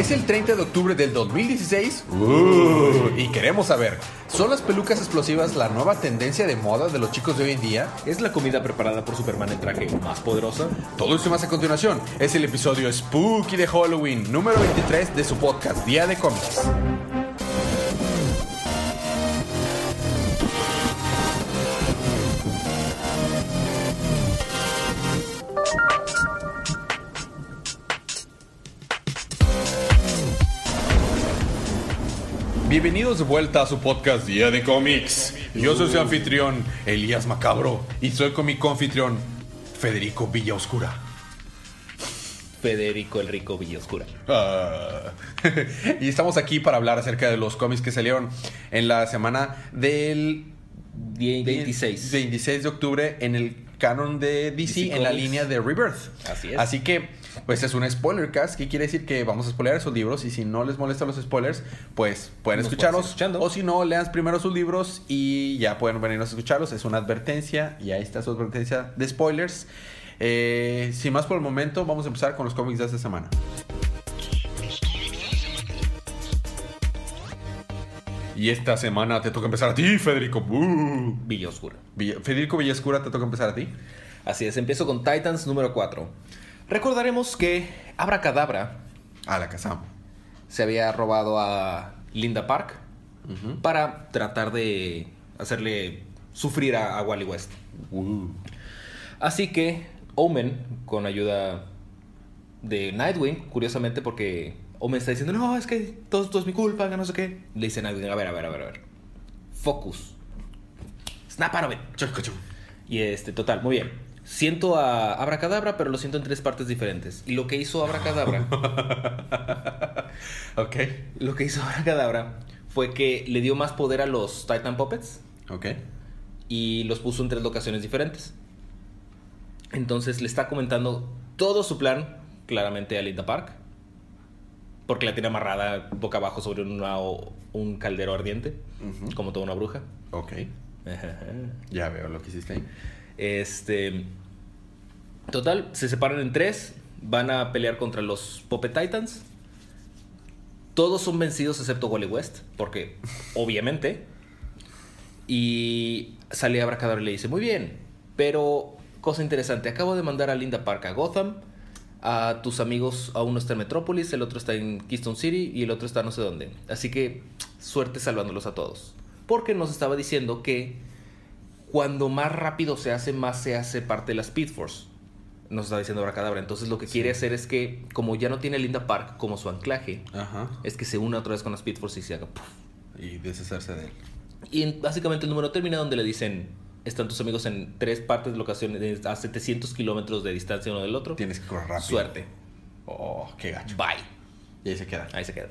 Es el 30 de octubre del 2016 uh, y queremos saber, ¿son las pelucas explosivas la nueva tendencia de moda de los chicos de hoy en día? ¿Es la comida preparada por Superman en traje más poderosa? Todo esto más a continuación. Es el episodio Spooky de Halloween número 23 de su podcast Día de Cómics. Bienvenidos de vuelta a su podcast Día de Cómics. Yo soy su anfitrión, Elías Macabro, y soy con mi confitrión, Federico Villaoscura. Federico el Rico Villaoscura. Ah. y estamos aquí para hablar acerca de los cómics que salieron en la semana del 26. 26 de octubre en el canon de DC, DC en la Comics. línea de Rebirth. Así es. Así que, pues es un spoiler cast, que quiere decir que vamos a spoiler esos libros y si no les molestan los spoilers, pues pueden escuchando. O si no, lean primero sus libros y ya pueden venirnos a escucharlos. Es una advertencia y ahí está su advertencia de spoilers. Eh, sin más por el momento, vamos a empezar con los cómics de esta semana. Y esta semana te toca empezar a ti, Federico. Uh. Villa- Federico Villascura, te toca empezar a ti. Así es, empiezo con Titans número 4. Recordaremos que Abracadabra A la casa. se había robado a Linda Park para tratar de hacerle sufrir a, a Wally West. Uh. Así que Omen, con ayuda de Nightwing, curiosamente porque Omen está diciendo, no, es que todo esto es mi culpa, que no sé qué. Le dice Nightwing, a ver, a ver, a ver, a ver. Focus. Snap out of it. Y este, total, muy bien. Siento a Abracadabra, pero lo siento en tres partes diferentes. Y lo que hizo Abracadabra, ok. lo que hizo Abracadabra fue que le dio más poder a los Titan Puppets Ok. y los puso en tres locaciones diferentes. Entonces le está comentando todo su plan claramente a Linda Park. Porque la tiene amarrada boca abajo sobre una- un caldero ardiente, como toda una bruja. Ok. Ya veo lo que hiciste ahí. Este. Total, se separan en tres. Van a pelear contra los Puppet Titans. Todos son vencidos excepto Wally West. Porque, obviamente. Y sale Abracadabra y le dice: Muy bien, pero cosa interesante. Acabo de mandar a Linda Park a Gotham. A tus amigos, a uno está en Metrópolis, el otro está en Keystone City y el otro está no sé dónde. Así que suerte salvándolos a todos. Porque nos estaba diciendo que cuando más rápido se hace, más se hace parte de la Speed Force. Nos está diciendo Abracadabra. Entonces lo que quiere hacer es que, como ya no tiene Linda Park como su anclaje, Ajá. es que se una otra vez con la Speed Force y se haga. puff. Y deshacerse de él. Y en- básicamente el número termina donde le dicen, están tus amigos en tres partes de locaciones de- a 700 kilómetros de distancia uno del otro. Tienes que correr rápido. Suerte. Oh, qué gacho. Bye. Y ahí se queda. Ahí se queda.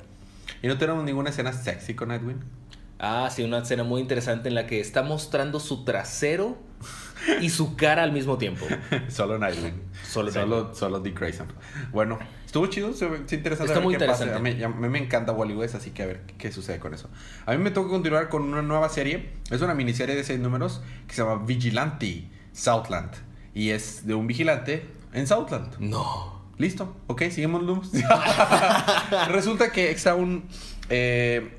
¿Y no tenemos ninguna escena sexy con Nightwing? Ah, sí, una escena muy interesante en la que está mostrando su trasero y su cara al mismo tiempo. solo Nightwing. Solo solo, solo Dick Grayson. Bueno, estuvo chido, se interesante. Está muy qué pasa. interesante. A mí, a mí me encanta Wally West, así que a ver qué sucede con eso. A mí me toca continuar con una nueva serie. Es una miniserie de seis números que se llama Vigilante Southland. Y es de un vigilante en Southland. No. Listo, ok, seguimos. Resulta que está un. eh,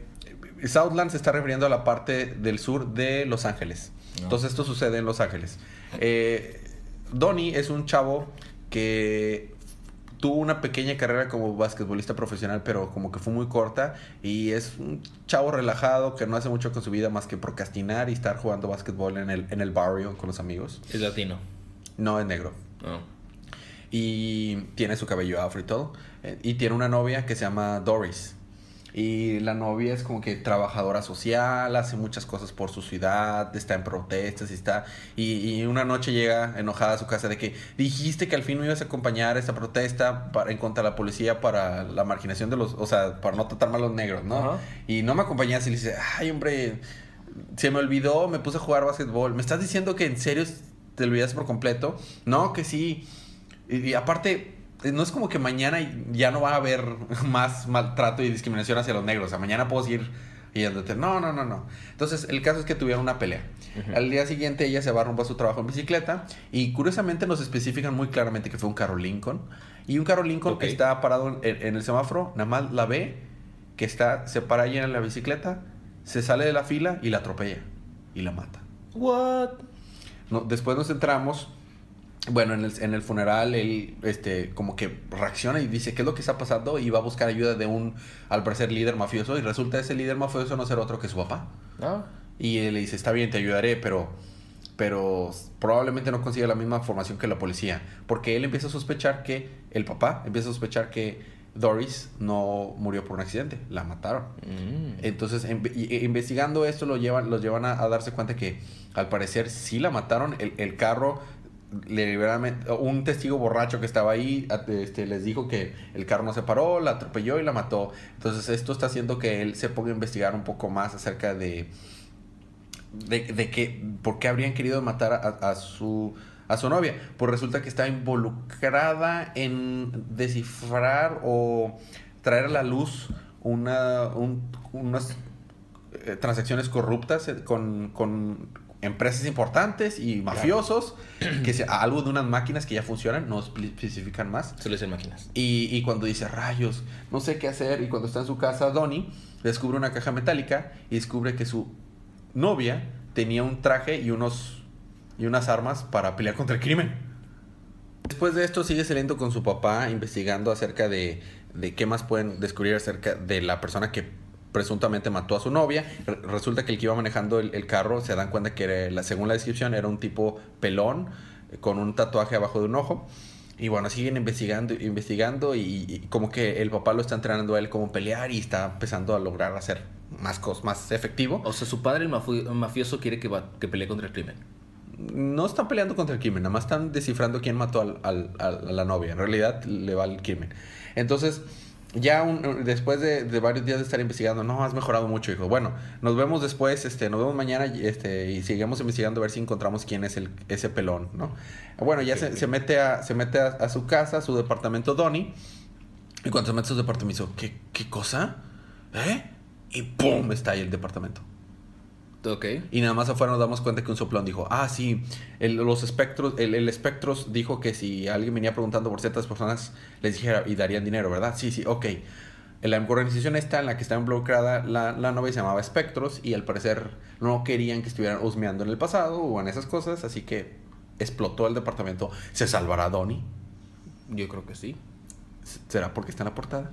Southland se está refiriendo a la parte del sur de Los Ángeles. No. Entonces, esto sucede en Los Ángeles. Eh, Donnie es un chavo que tuvo una pequeña carrera como basquetbolista profesional, pero como que fue muy corta. Y es un chavo relajado que no hace mucho con su vida más que procrastinar y estar jugando basquetbol en el, en el barrio con los amigos. Es latino. No es negro No. y tiene su cabello afro y todo. Eh, Y tiene una novia que se llama Doris. Y la novia es como que trabajadora social, hace muchas cosas por su ciudad, está en protestas y está... Y, y una noche llega enojada a su casa de que dijiste que al fin me ibas a acompañar a esta protesta para, en contra de la policía para la marginación de los... O sea, para no tratar mal a los negros, ¿no? Y no me acompañas y le dice, ay hombre, se me olvidó, me puse a jugar básquetbol. ¿Me estás diciendo que en serio te olvidaste por completo? No, que sí. Y, y aparte, no es como que mañana ya no va a haber más maltrato y discriminación hacia los negros. O sea, mañana puedo seguir Y ella, no, no, no, no. Entonces, el caso es que tuvieron una pelea. Al día siguiente ella se va rumbo a su trabajo en bicicleta y curiosamente nos especifican muy claramente que fue un carro Lincoln. Y un carro Lincoln que está parado en, el semáforo, nada más la ve, que está, se para ahí en la bicicleta, se sale de la fila y la atropella y la mata. What? No, después nos entramos bueno, en el, en el, funeral él, este, como que reacciona y dice, ¿qué es lo que está pasando? Y va a buscar ayuda de un, al parecer, líder mafioso. Y resulta ese líder mafioso no ser otro que su papá. Ah. Y él le dice, está bien, te ayudaré, pero, pero probablemente no consiga la misma formación que la policía. Porque él empieza a sospechar que, el papá empieza a sospechar que Doris no murió por un accidente, la mataron. Mm. Entonces, e, investigando esto, lo llevan, los llevan a, darse cuenta que al parecer sí la mataron. El, el carro un testigo borracho que estaba ahí este, les dijo que el carro no se paró, la atropelló y la mató. Entonces esto está haciendo que él se ponga a investigar un poco más acerca de, de, que, por qué habrían querido matar a, su, a su novia. Pues resulta que está involucrada en descifrar o traer a la luz una, unas eh, transacciones corruptas eh, con, con empresas importantes y mafiosos, que sea algo de unas máquinas que ya funcionan, no especifican más. Se le dicen máquinas. Y, y, cuando dice rayos, no sé qué hacer, y cuando está en su casa, Donnie descubre una caja metálica y descubre que su novia tenía un traje y, unos, y unas armas para pelear contra el crimen. Después de esto sigue saliendo con su papá investigando acerca de, de qué más pueden descubrir acerca de la persona que presuntamente mató a su novia. resulta que el que iba manejando el, carro se dan cuenta que la, según la descripción era un tipo pelón eh, con un tatuaje abajo de un ojo. Y bueno, siguen investigando, investigando y, como que el papá lo está entrenando a él como pelear y está empezando a lograr hacer más cosas, más efectivo. O sea, su padre, el mafioso, quiere que, que pelee contra el crimen. No están peleando contra el crimen, nada más están descifrando quién mató a la novia. En realidad le va al crimen. Entonces, ya después de, varios días de estar investigando, no, has mejorado mucho, hijo. Bueno, nos vemos después, este, nos vemos mañana este, y seguimos investigando a ver si encontramos quién es el, ese pelón, ¿no? Bueno, ya se, se, mete, a, se mete a, su casa, a su departamento Donnie. Y cuando se mete a su departamento, ¿qué, ¿qué cosa? ¿Eh? Y ¡pum! está ahí el departamento. Y nada más afuera nos damos cuenta que un soplón dijo, ah, sí, el, los espectros, el, el espectros dijo que si alguien venía preguntando por ciertas personas, les dijera y darían dinero, ¿verdad? Sí, sí, ok. La organización esta en la que está involucrada la, la novia se llamaba Espectros y al parecer no querían que estuvieran husmeando en el pasado o en esas cosas, así que explotó el departamento. ¿Se salvará Donnie? Yo creo que sí. ¿Será porque está en la portada?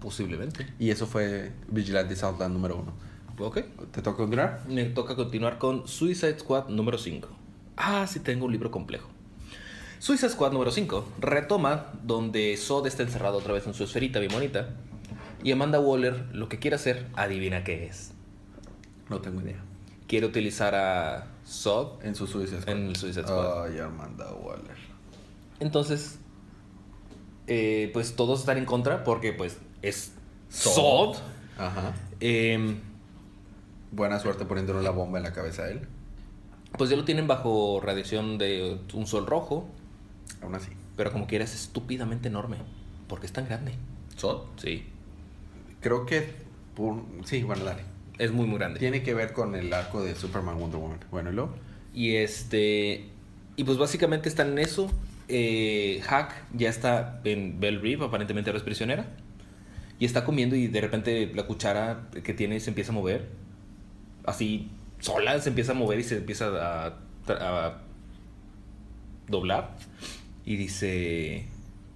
Posiblemente. Y eso fue Vigilante Southland número uno. Ok. ¿Te toca continuar? Me toca continuar con Suicide Squad número 5. Ah, sí, tengo un libro complejo. Suicide Squad número 5 retoma donde Sod está encerrado otra vez en su esferita bien bonita. Y Amanda Waller lo que quiere hacer, adivina qué es. No tengo idea. Quiere utilizar a Sod en su Suicide Squad. En el Suicide Squad. Ay, Amanda Waller. Entonces, eh, pues todos están en contra porque pues es Sod. Ajá. Eh, Buena suerte poniéndole la bomba en la cabeza a él. Pues ya lo tienen bajo radiación de un sol rojo. Aún así. Pero como quiera es estúpidamente enorme. Porque es tan grande. ¿Sol? Sí. Creo que... Sí, bueno, dale. Es muy, muy grande. Tiene que ver con el arco de Superman Wonder Woman. Bueno, ¿y luego? Y este... Y pues básicamente están en eso. Eh, Hack ya está en Bell Reef, aparentemente ahora es prisionera. Y está comiendo y de repente la cuchara que tiene se empieza a mover así sola se empieza a mover y se empieza a, doblar. Y dice,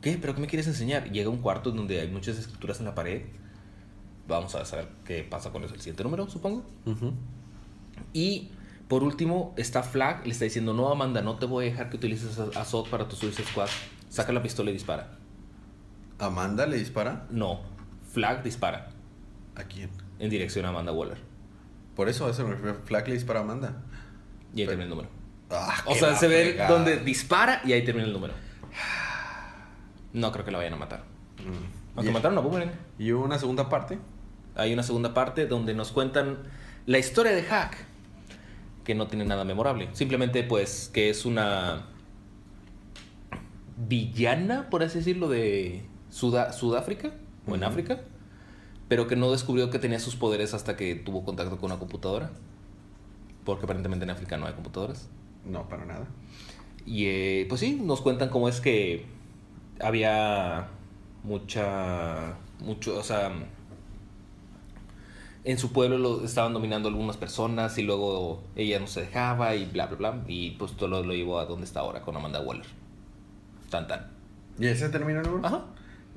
¿qué? ¿Pero qué me quieres enseñar? Llega a un cuarto donde hay muchas escrituras en la pared. Vamos a saber qué pasa con eso. El siguiente número, supongo. Y por último, está Flag. Le está diciendo, no, Amanda, no te voy a dejar que utilices a, Sod para tu Suicide Squad. Saca la pistola y dispara. ¿Amanda le dispara? No. Flag dispara. ¿A quién? En dirección a Amanda Waller. Por eso, eso me refiero para Amanda. Y ahí termina el número. Ah, o sea, se ve donde dispara y ahí termina el número. No creo que la vayan a matar. Mm. Aunque mataron a Boomerang. ¿Y hubo una segunda parte? Hay una segunda parte donde nos cuentan la historia de Hack. Que no tiene nada memorable. Simplemente, pues, que es una villana, por así decirlo, de Sudáfrica o en África pero que no descubrió que tenía sus poderes hasta que tuvo contacto con una computadora. Porque aparentemente en África no hay computadoras. No, para nada. Y eh, pues sí, nos cuentan cómo es que había mucha. mucho, o sea. En su pueblo lo estaban dominando algunas personas y luego ella no se dejaba y bla, bla, bla. Y pues todo lo, lo llevó a donde está ahora con Amanda Waller. Tan, tan. ¿Y ese termina el? Ajá.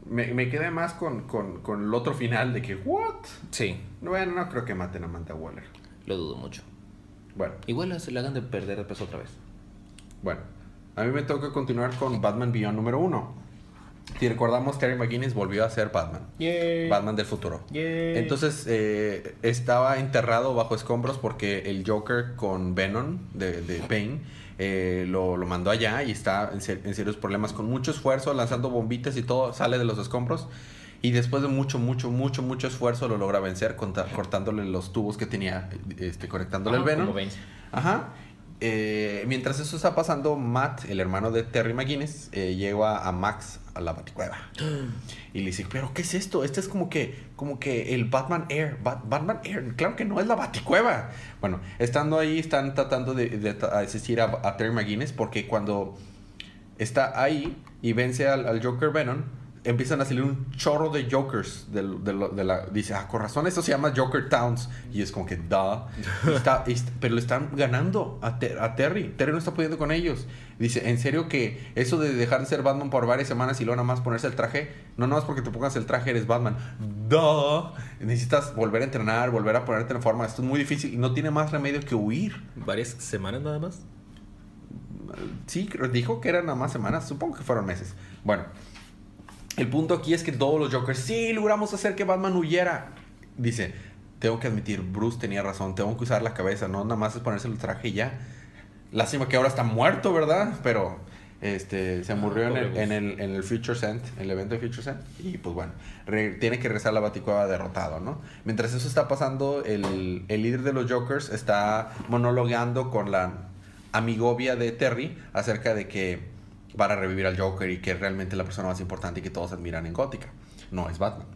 Me, me quedé más con, con, con el otro final de que, ¿what? Sí, Bueno, no creo que maten a Manta Waller. lo dudo mucho. Bueno, Igual se le hagan de perder de peso otra vez. bueno. A mí me toca continuar con Batman Beyond número uno. Si recordamos, Terry McGuinness volvió a ser Batman. Batman del futuro. Yay. Entonces eh, estaba enterrado bajo escombros porque el Joker con Venom de, de Bane eh, lo, lo mandó allá y está en, ser- en serios problemas con mucho esfuerzo, lanzando bombitas y todo, sale de los escombros. Y después de mucho, mucho, mucho, mucho esfuerzo lo logra vencer cortándole los tubos que tenía, este, conectándole el Venom. como Bane. Ajá. Eh, mientras eso está pasando, Matt, el hermano de Terry McGuinness, eh, lleva a Max a la baticueva. Y le dice, pero ¿qué es esto? Este es como que, como que el Batman Air. Bat- Batman Air. Claro que no es la baticueva. Bueno, estando ahí, están tratando de, de asistir a, a Terry McGuinness porque cuando está ahí y vence al, al Joker Venom, empiezan a salir un chorro de Jokers. de, de la, dice, ah, con razón, esto se llama Joker Towns. Y es como que, da. pero le están ganando a, Ter- a Terry. Terry no está pudiendo con ellos. Dice, en serio que eso de dejar de ser Batman por varias semanas y luego nada más ponerse el traje, no nada más porque te pongas el traje eres Batman. Da. Necesitas volver a entrenar, volver a ponerte en forma. Esto es muy difícil y no tiene más remedio que huir. ¿Varias semanas nada más? Sí, dijo que eran nada más semanas. Supongo que fueron meses. Bueno, el punto aquí es que todos los Jokers, sí, logramos hacer que Batman huyera. Dice, tengo que admitir, Bruce tenía razón, tengo que usar la cabeza, no nada más es ponerse el traje y ya. Lástima que ahora está muerto, ¿verdad? Pero este, se murió en, el, en, el, en el Future en el evento de Future Scent. Y pues bueno, re- tiene que regresar a la Baticueva derrotado, ¿no? Mientras eso está pasando, el, el líder de los Jokers está monologando con la amigovia de Terry acerca de que van a revivir al Joker y que es realmente la persona más importante y que todos admiran en Gótica. No es Batman.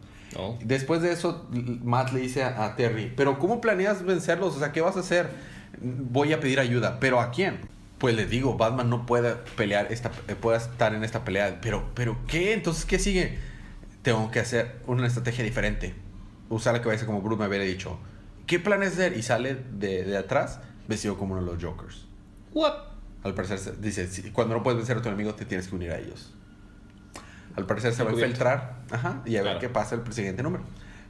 Después de eso, Matt le dice a, a Terry, pero ¿cómo planeas vencerlos? O sea, ¿qué vas a hacer? Voy a pedir ayuda, pero ¿a quién? Pues le digo, Batman no puede pelear, esta, eh, puede estar en esta pelea, pero, pero ¿qué? Entonces, ¿qué sigue? Tengo que hacer una estrategia diferente. Usar la cabeza como Bruce me había dicho. ¿Qué planes hacer? Y sale de, de atrás vestido como uno de los Jokers. What? Al parecer, se- dice, "Si- cuando no puedes vencer a tu enemigo, te tienes que unir a ellos. Al parecer se va a infiltrar ajá, y a ver qué pasa el siguiente número.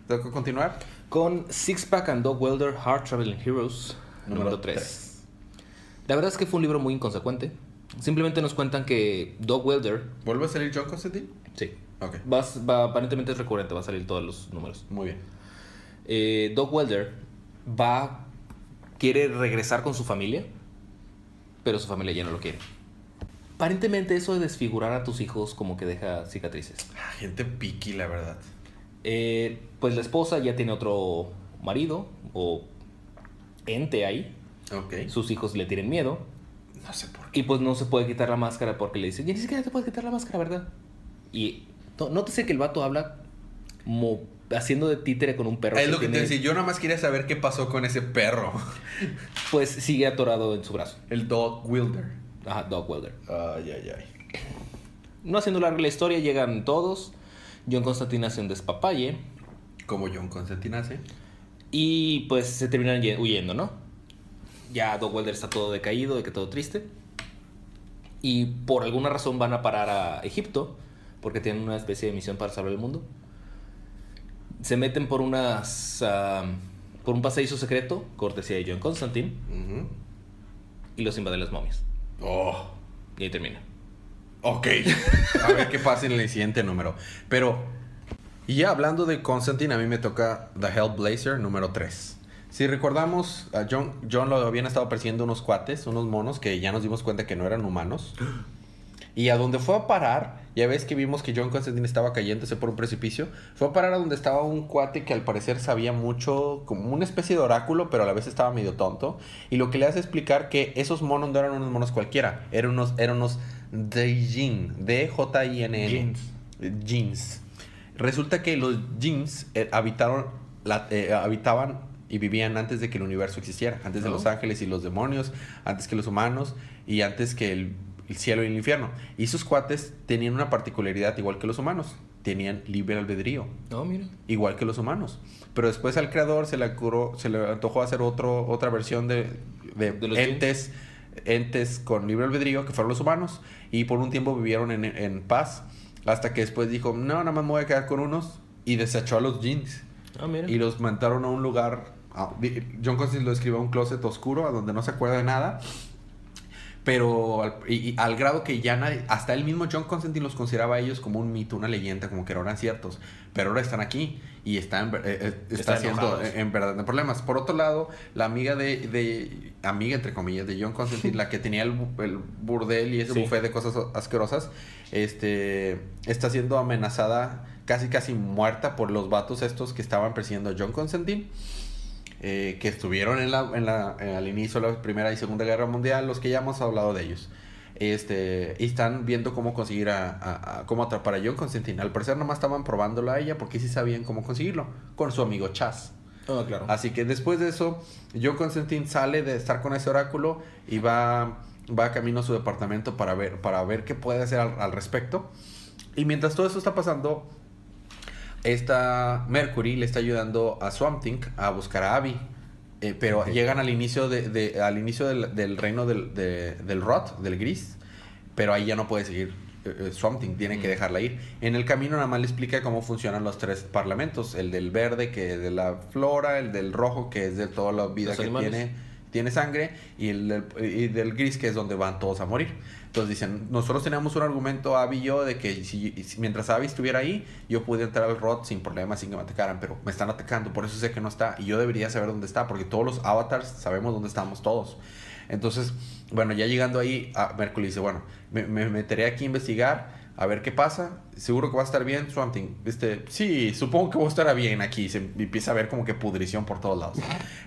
Tengo que continuar. Con Six Pack and Dog Welder Hard Traveling Heroes, número Número 3. tres. La verdad es que fue un libro muy inconsecuente. Simplemente nos cuentan que Dog Welder, ¿Vuelve a salir John Constantine? sí, Ok, va, va- aparentemente es recurrente, va a salir todos los números. muy bien. Eh, Dog Welder va, quiere regresar con su familia, pero su familia ya no lo quiere. Aparentemente eso de desfigurar a tus hijos como que deja cicatrices. Ah, Gente piqui, la verdad. Eh, pues la esposa ya tiene otro marido o ente ahí. Ok. Sus hijos le tienen miedo. No sé por qué. Y pues no se puede quitar la máscara porque le dicen, ya ni siquiera te puedes quitar la máscara, ¿verdad? Y no- nótese que el vato habla haciendo de títere con un perro. Es lo que te decía. Yo nada más quería saber qué pasó con ese perro. Pues sigue atorado en su brazo. El Dog Wilder. Ajá, Dog Welder. Ay, ay, ay. No haciendo larga la historia, llegan todos. John Constantine hace un despapalle. Como John Constantine hace. Y pues se terminan ye- huyendo, ¿no? Ya Dog Welder está todo decaído, de que todo triste. Y por alguna razón van a parar a Egipto, porque tienen una especie de misión para salvar el mundo. Se meten por unas. ah, por un pasadizo secreto, cortesía de John Constantine, y los invaden las momias. Oh. Y ahí termina. Ok. A ver qué pasa en el siguiente número. Pero, y ya hablando de Constantine, a mí me toca The Hellblazer número 3. Si recordamos, a John, John lo habían estado persiguiendo unos cuates, unos monos que ya nos dimos cuenta que no eran humanos. Y a donde fue a parar, ya ves que vimos que John Constantine estaba cayéndose por un precipicio. Fue a parar a donde estaba un cuate que al parecer sabía mucho, como una especie de oráculo, pero a la vez estaba medio tonto. Y lo que le hace explicar que esos monos no eran unos monos cualquiera, eran unos, eran unos Daijin, D-J-I-N-N. Jeans. Jeans. Resulta que los jeans eh, habitaron, la- eh, habitaban y vivían antes de que el universo existiera, antes de Oh. los ángeles y los demonios, antes que los humanos y antes que el, el cielo y el infierno. Y sus cuates tenían una particularidad igual que los humanos, tenían libre albedrío, No, mira. igual que los humanos. Pero después al creador se le, ocurrió- se le antojó hacer otro, otra versión de, de De los entes, entes con libre albedrío, que fueron los humanos, y por un tiempo vivieron en, en paz, hasta que después dijo, no, nada más me voy a quedar con unos, y desechó a los jeans, Ah, mira. y los mandaron a un lugar, John Constantine lo escribió a un closet oscuro, a donde no se acuerda de nada, pero al, y- y al grado que ya nadie, hasta él mismo John Constantine los consideraba a ellos como un mito, una leyenda, como que no eran ciertos. Pero ahora están aquí y están, eh, eh, está haciendo en, verdad problemas. Por otro lado, la amiga de, de amiga entre comillas de John Constantine, la que tenía el, el burdel y ese Sí. buffet de cosas asquerosas, este está siendo amenazada, casi casi muerta por los vatos estos que estaban persiguiendo a John Constantine eh, que estuvieron en la, en la, en- al inicio de la Primera y Segunda Guerra Mundial, los que ya hemos hablado de ellos. Este, y están viendo cómo conseguir a, a- a- cómo atrapar a John Constantine. Al parecer nomás estaban probándolo a ella porque sí sabían cómo conseguirlo, con su amigo Chaz. Ah, claro. Así que después de eso, John Constantine sale de estar con ese oráculo y va, va camino a su departamento para ver, para ver qué puede hacer al, al respecto. Y mientras todo eso está pasando, esta Mercury le está ayudando a Swamp Thing a buscar a Abby. Eh, pero llegan al inicio, de, de- al inicio del, del reino del, de- del Rot, del Gris. Pero ahí ya no puede seguir eh, eh, Swamp Thing, tiene que Mm. dejarla ir. En el camino nada más le explica cómo funcionan los tres parlamentos. El del verde, que es de la flora, el del rojo, que es de toda la vida Los que animales. tiene, tiene sangre, y el y del gris, que es donde van todos a morir. Entonces dicen, nosotros teníamos un argumento, Abby y yo, de que si, mientras Abby estuviera ahí, yo pude entrar al Rot sin problemas, sin que me atacaran, pero me están atacando, por eso sé que no está, y yo debería saber dónde está, porque todos los avatars sabemos dónde estamos todos. Entonces, bueno, ya llegando ahí, a Mercury dice, bueno, me, me meteré aquí a investigar, a ver qué pasa. Seguro que va a estar bien, Swamp Thing. Este, sí, supongo que va a estar bien aquí. Se empieza a ver como que pudrición por todos lados.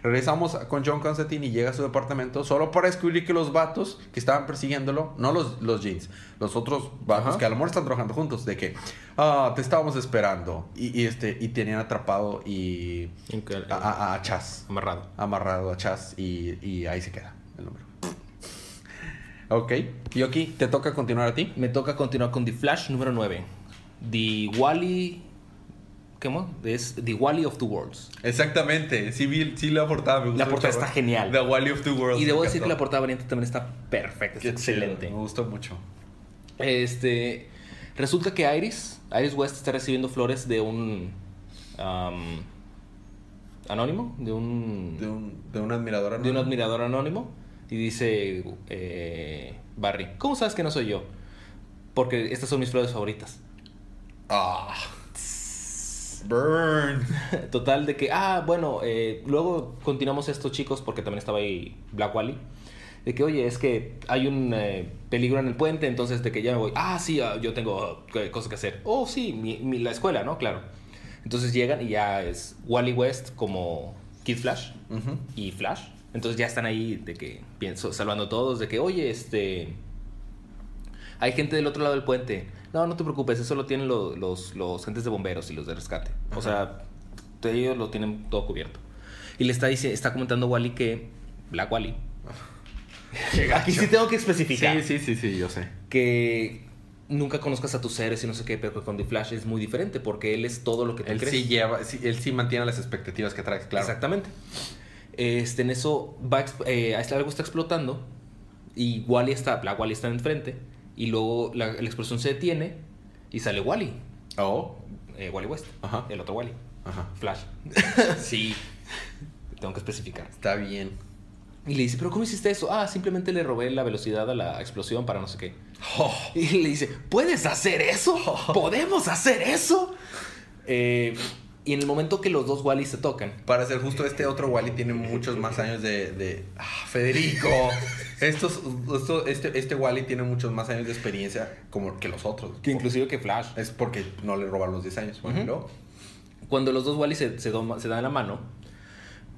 Regresamos con John Constantine y llega a su departamento solo para descubrir que los vatos que estaban persiguiéndolo, no los, los jeans, los otros vatos Ajá. que a lo mejor están trabajando juntos, de que, ah, te estábamos esperando. Y, y este, y tenían atrapado y a- a Chaz Amarrado. amarrado a Chaz y, y ahí se queda el número. Ok, Yoki, te toca continuar a ti. Me toca continuar con The Flash número 9. The Wally. ¿Qué más? Es The Wally of the Worlds. Exactamente, sí, vi, sí la portada, me La portada está genial. The Wally of the World. Y debo decir que la portada variante también está perfecta, es excelente. Me gustó mucho. Este. Resulta que Iris, Iris West está recibiendo flores de un. anónimo, de un. De un, de un admirador de un admirador anónimo y dice eh, Barry, ¿cómo sabes que no soy yo? Porque estas son mis flores favoritas. Ah. Burn. Total de que, ah, bueno, eh, luego continuamos esto chicos porque también estaba ahí Black Wally. De que, oye, es que hay un eh, peligro en el puente, entonces de que ya me voy. Ah, sí, ah, yo tengo cosas que hacer. Oh, sí, mi- mi- la escuela, ¿no? Claro. Entonces llegan y ya es Wally West como Kid Flash. Y Flash. Entonces ya están ahí de que pienso, salvando a todos, de que, oye, este. Hay gente del otro lado del puente. No, no te preocupes, eso lo tienen lo- los, los agentes de bomberos y los de rescate. O sea, ellos lo tienen todo cubierto. Y le está, dice, está comentando Wally que. Black Wally. Aquí sí tengo que especificar Sí, sí, sí, sí, yo sé. que nunca conozcas a tus seres y no sé qué, pero con The Flash es muy diferente porque él es todo lo que tú Él crees. sí lleva, sí, él sí mantiene las expectativas que traes, claro. Exactamente. Este, en eso va, eh, algo está explotando y Wally está, la Wally está enfrente y luego la, la explosión se detiene y sale Wally, Oh, eh, Wally West, Ajá. el otro Wally, ajá. Flash. Sí, Tengo que especificar. está bien. Y le dice, pero ¿cómo hiciste eso? Ah, simplemente le robé la velocidad a la explosión para no sé qué. Oh. Y le dice, ¿puedes hacer eso? ¿Podemos hacer eso? Eh, y en el momento que los dos Wally se tocan, Para ser justo, este otro Wally tiene muchos más años de... de- Ah, Federico. Estos, esto- este, este Wally tiene muchos más años de experiencia como que los otros. que inclusive que Flash, Es porque no le robaron los 10 años. Bueno, luego, Cuando los dos Wally se, se, doma- se dan la mano,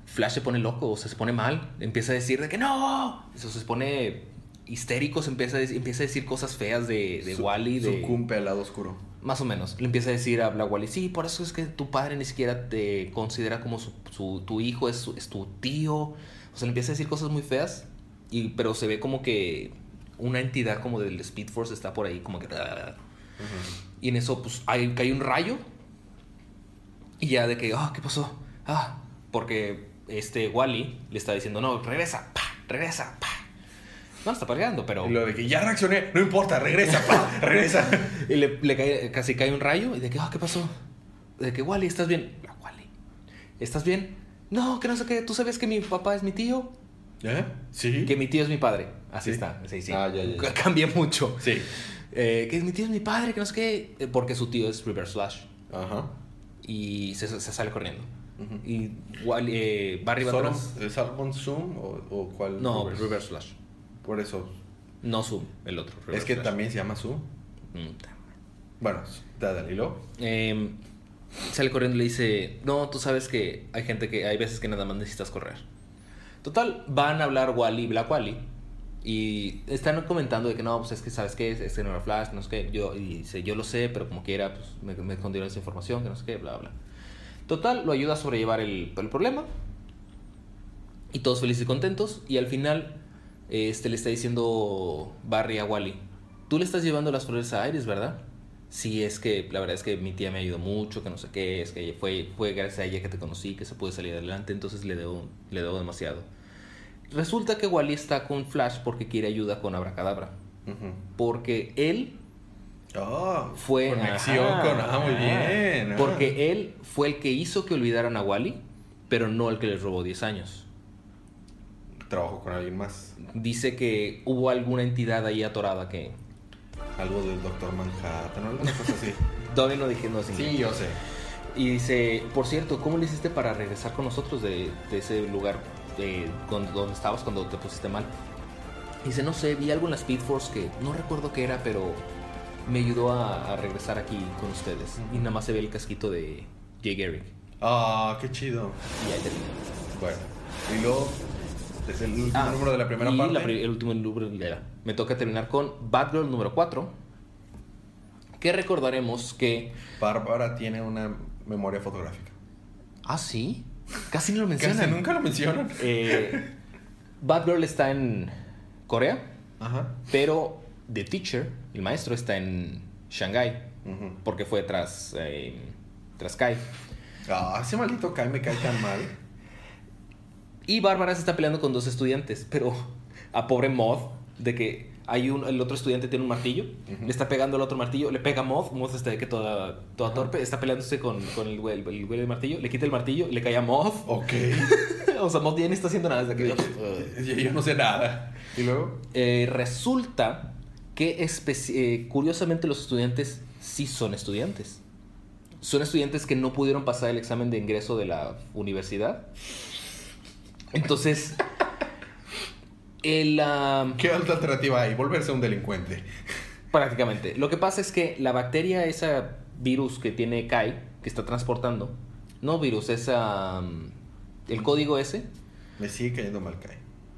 Flash se pone loco, o sea, se pone mal. Empieza a decir de que no. Eso se pone histéricos, empieza a, dec- empieza a decir cosas feas de, de Su- Wally. De, Sucumbe al lado oscuro. más o menos. Le empieza a decir a Black Wally, sí, por eso es que tu padre ni siquiera te considera como su, su- tu hijo, es, es tu tío. O sea, le empieza a decir cosas muy feas, y, pero se ve como que una entidad como del Speed Force está por ahí, como que... Y en eso, pues, hay, cae un rayo. Y ya de que, ah, ¿qué pasó? Ah, porque este Wally le está diciendo, no, regresa, pa, regresa, pa. No, está peleando, pero... Y lo de que ya reaccioné, no importa, regresa, pa, regresa. Y le, le cae, casi cae un rayo y de que, ah, ¿qué pasó? De que, Wally, ¿estás bien? La Wally, ¿estás bien? No, que no sé qué, ¿tú sabes que mi papá es mi tío? ¿Eh? Sí. Que mi tío es mi padre. Así Sí. está, sí, sí. Ah, ya, ya, ya. Cambia mucho. Sí. Eh, que mi tío es mi padre, que no sé qué. eh, Porque su tío es Reverse Flash. Ajá. Y se, se sale corriendo. Y Wally, eh, Barry va ¿Solo- atrás. ¿Es Salmon Zoom o, o cuál? No? Reverse Flash. Por eso. No Zoom, el otro. es que Flash. también se llama Zoom. Mm, Bueno, dale, y luego. Eh, sale corriendo y le dice, no, tú sabes que hay gente que hay veces que nada más necesitas correr. Total, van a hablar Wally y Black Wally y están comentando de que no, pues es que sabes qué, es que no era Flash, no sé qué, yo, y dice, yo lo sé, pero como quiera, pues me, me escondieron esa información, que no sé qué, bla, bla. Total, lo ayuda a sobrellevar el, el problema y todos felices y contentos y al final este le está diciendo Barry a Wally, tú le estás llevando las flores a Iris, ¿verdad? Sí, es que la verdad es que mi tía me ayudó mucho, que no sé qué, es que fue, fue gracias a ella que te conocí, que se pude salir adelante, entonces le debo, le debo demasiado. Resulta que Wally está con Flash porque quiere ayuda con Abracadabra. Porque él Ah, fue... Conexión ajá, con. Ah, muy bien. ah. Porque él fue el que hizo que olvidaran a Wally, pero no el que les robó 10 años. Trabajo con alguien más. Dice que hubo alguna entidad ahí atorada que... Algo del Doctor Manhattan o alguna cosa así. Todavía no dije no sin sí, yo sé. Y dice, por cierto, ¿cómo le hiciste para regresar con nosotros de, de ese lugar donde estabas cuando te pusiste mal? Dice, no sé, vi algo en la Speed Force que no recuerdo qué era, pero me ayudó a, a regresar aquí con ustedes. Y nada más se ve el casquito de Jay Garrick. Ah, qué chido. Y ahí termina. Bueno, y luego. Es el último Ah, número de la primera y parte. la pri- el último número era. Me toca terminar con Batgirl número 4. Que recordaremos que. Bárbara tiene una memoria fotográfica. Ah, sí. Casi no lo mencionan. Casi nunca lo mencionan. Eh, Batgirl está en Corea, Ajá. pero The Teacher, el maestro, está en Shanghai, porque fue tras, eh, tras Kai. Ah, ese maldito Kai me cae tan mal. Y Bárbara se está peleando con dos estudiantes, pero a pobre Moth, de que hay un, el otro estudiante tiene un martillo, Ujú. le está pegando al otro martillo, le pega a Moth, Moth está de que toda, toda torpe, está peleándose con, con el güey el güey del martillo, le quita el martillo, le cae a Moth. Ok. o sea, Moth ya ni está haciendo nada desde que... yo, yo no sé nada. Y luego. Eh, resulta que especi- eh, curiosamente los estudiantes sí son estudiantes. Son estudiantes que no pudieron pasar el examen de ingreso de la universidad. Entonces, el, ah, ¿Qué otra alternativa hay? Volverse un delincuente. prácticamente. Lo que pasa es que la bacteria, esa virus que tiene Kai, que está transportando, no virus, es el código ese, Me sigue cayendo mal Kai.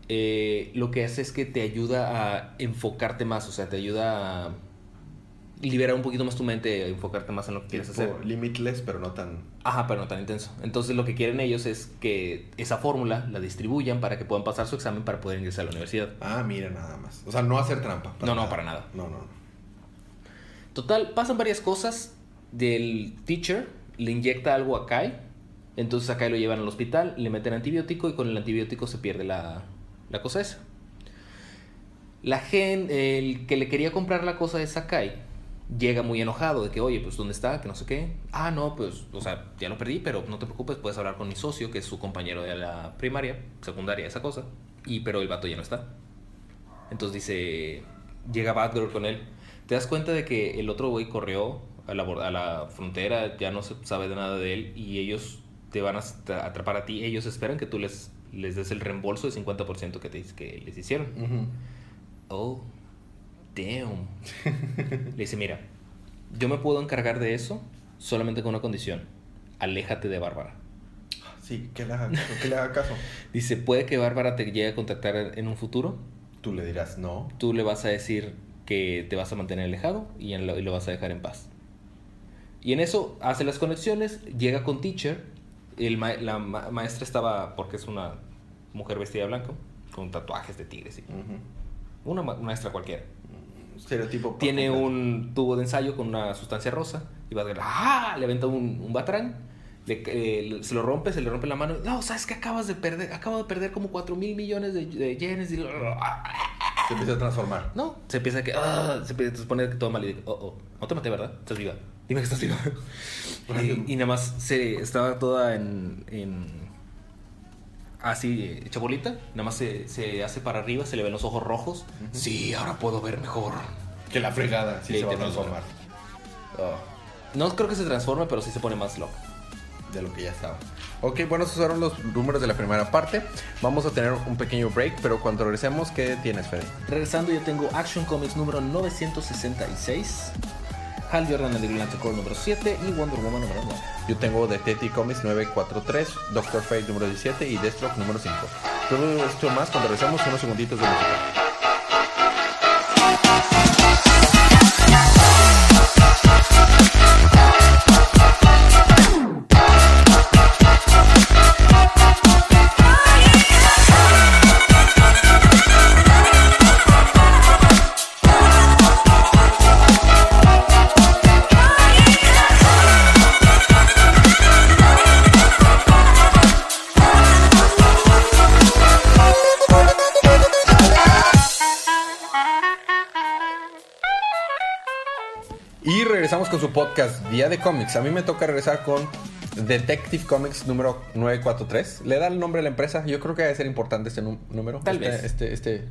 eh, lo que hace es que te ayuda a enfocarte más, o sea, te ayuda a liberar un poquito más tu mente, enfocarte más en lo que quieres hacer. Limitless, pero no tan. Ajá, pero no tan intenso. Entonces lo que quieren ellos es que esa fórmula la distribuyan para que puedan pasar su examen para poder ingresar a la universidad. Ah, mira, nada más. O sea, no hacer trampa. No, no, para nada. No, no. Total, pasan varias cosas. Del teacher le inyecta algo a Kai. Entonces a Kai lo llevan al hospital, le meten antibiótico y con el antibiótico se pierde la, la cosa esa. La gente, el que le quería comprar la cosa esa a Kai, llega muy enojado de que, oye, pues ¿dónde está? Que no sé qué. Ah, no, pues, o sea, ya lo perdí, pero no te preocupes, puedes hablar con mi socio, que es su compañero de la primaria, secundaria, esa cosa. Y, pero el vato ya no está. Entonces dice, llega Batgirl con él. Te das cuenta de que el otro güey corrió a la, a la frontera, ya no se sabe de nada de él y ellos te van a atrapar a ti. Ellos esperan que tú les, les des el reembolso del 50% que, te, que les hicieron. Ujú. Oh, damn. Le dice, mira, yo me puedo encargar de eso solamente con una condición. Aléjate de Bárbara. Sí, que le haga, que le haga caso. Dice, puede que Bárbara te llegue a contactar en un futuro, Tú le dirás no. Tú le vas a decir que te vas a mantener alejado y, en lo, y lo vas a dejar en paz. Y en eso hace las conexiones, llega con Teacher. El ma- la ma- maestra estaba, porque es una mujer vestida de blanco, con tatuajes de tigres. y- Ujú. Una ma- maestra cualquiera. Estereotipo. Tiene un tubo de ensayo con una sustancia rosa y va a ver, ¡ah! Le aventa un, un batrán, le- eh, se lo rompe, se le rompe la mano. No, ¿sabes que Acabas de perder, acabo de perder como 4 mil millones de, de yenes. Y... Se empieza a transformar. No, se empieza a que, ah, se, empieza- se pone todo mal y dice, oh, oh, no te maté, ¿verdad? Estás viva. Dime que estás viva. y, y nada más se estaba toda en, en así hecha bolita, nada más se, se hace para arriba, se le ven los ojos rojos. Sí, ahora puedo ver mejor. Que la fregada sí Sí, se va a transformar. Oh, No creo que se transforme, pero sí se pone más loco. de lo que ya estaba. Ok, bueno, esos fueron los números de la primera parte. Vamos a tener un pequeño break, pero cuando regresemos, ¿qué tienes, Fede? Regresando, yo tengo Action Comics número 966, Hal Jordan Green Lantern Corps número 7 y Wonder Woman número 9. Yo tengo Detective Comics 943, Doctor Fate número 17 y Deathstroke número 5. Todo esto más cuando regresemos unos segunditos de música. Día de Cómics. A mí me toca regresar con Detective Comics número 943. ¿Le da el nombre a la empresa? Yo creo que debe ser importante este nú- número. Tal este, vez. Este, este,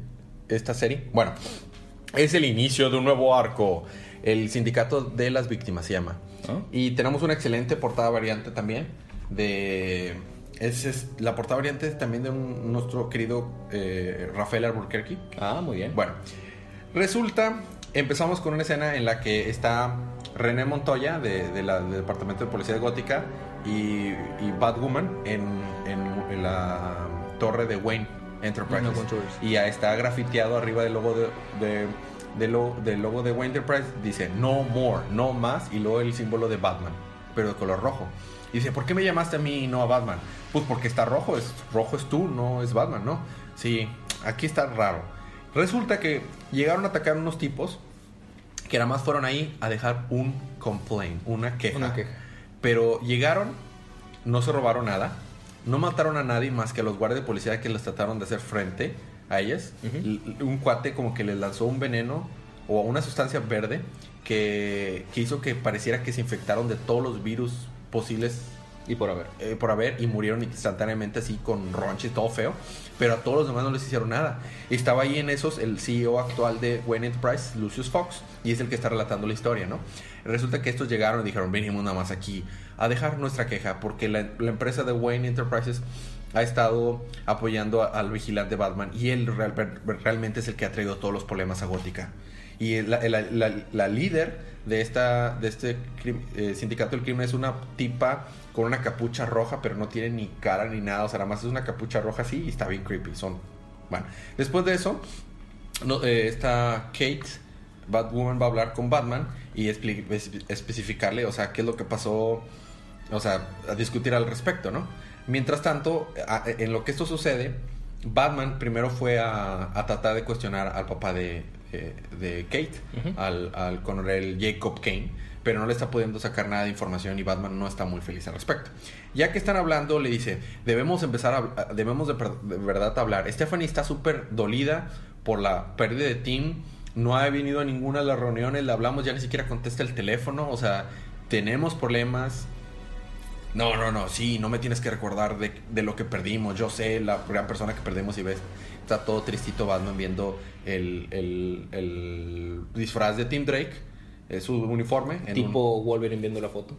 esta serie. Bueno, es el inicio de un nuevo arco. El Sindicato de las Víctimas se llama. ¿Ah? Y tenemos una excelente portada variante también. De. Es, es la portada variante también de un- nuestro querido eh, Rafael Albuquerque. Ah, muy bien. Bueno, resulta, empezamos con una escena en la que está René Montoya de, de la- del Departamento de Policía de Gótica y, y Batwoman en, en- en la torre de Wayne Enterprises. Enterprises. y ya está grafiteado arriba del logo de, de- de lo- del logo de Wayne Enterprise. Dice no more, no más, y luego el símbolo de Batman, pero de color rojo. Y dice, ¿por qué me llamaste a mí y no a Batman? Pues porque está rojo, es rojo es tú, no es Batman, ¿no? Sí, aquí está raro. Resulta que llegaron a atacar unos tipos que nada más fueron ahí a dejar un complaint, una queja. Una queja. Pero llegaron, no se robaron nada, no mataron a nadie más que a los guardias de policía que les trataron de hacer frente a ellas. Un cuate como que les lanzó un veneno o una sustancia verde que, que hizo que pareciera que se infectaron de todos los virus posibles Y por haber. eh, por haber y murieron instantáneamente así con ronche y todo feo. Pero a todos los demás no les hicieron nada. Estaba ahí en esos el CEO actual de Wayne Enterprise, Lucius Fox, y es el que está relatando la historia, ¿no? Resulta que estos llegaron y dijeron, venimos nada más aquí a dejar nuestra queja porque la, empresa de Wayne Enterprises ha estado apoyando al vigilante Batman y él real- realmente es el que ha traído todos los problemas a Gótica. Y la, la- líder de, esta, de este eh, sindicato del crimen es una tipa con una capucha roja, pero no tiene ni cara ni nada. O sea, nada más es una capucha roja así y está bien creepy. Son. Bueno, después de eso, no, eh, esta Kate, Batwoman, va a hablar con Batman y espe- especificarle, o sea, qué es lo que pasó. O sea, a discutir al respecto, ¿no? Mientras tanto, en lo que esto sucede, Batman primero fue a, a tratar de cuestionar al papá de, eh, de Kate, al, al coronel Jacob Kane, pero no le está pudiendo sacar nada de información y Batman no está muy feliz al respecto. Ya que están hablando, le dice, debemos empezar a, debemos de, de verdad hablar. Stephanie está súper dolida por la pérdida de Tim, no ha venido a ninguna de las reuniones, le hablamos, ya ni siquiera contesta el teléfono, o sea, tenemos problemas. No, no, no, sí, no me tienes que recordar de, de lo que perdimos. Yo sé la gran persona que perdimos y ves, está todo tristito Batman viendo el, el, el disfraz de Tim Drake, eh, su uniforme. en un- Tipo Wolverine viendo la foto.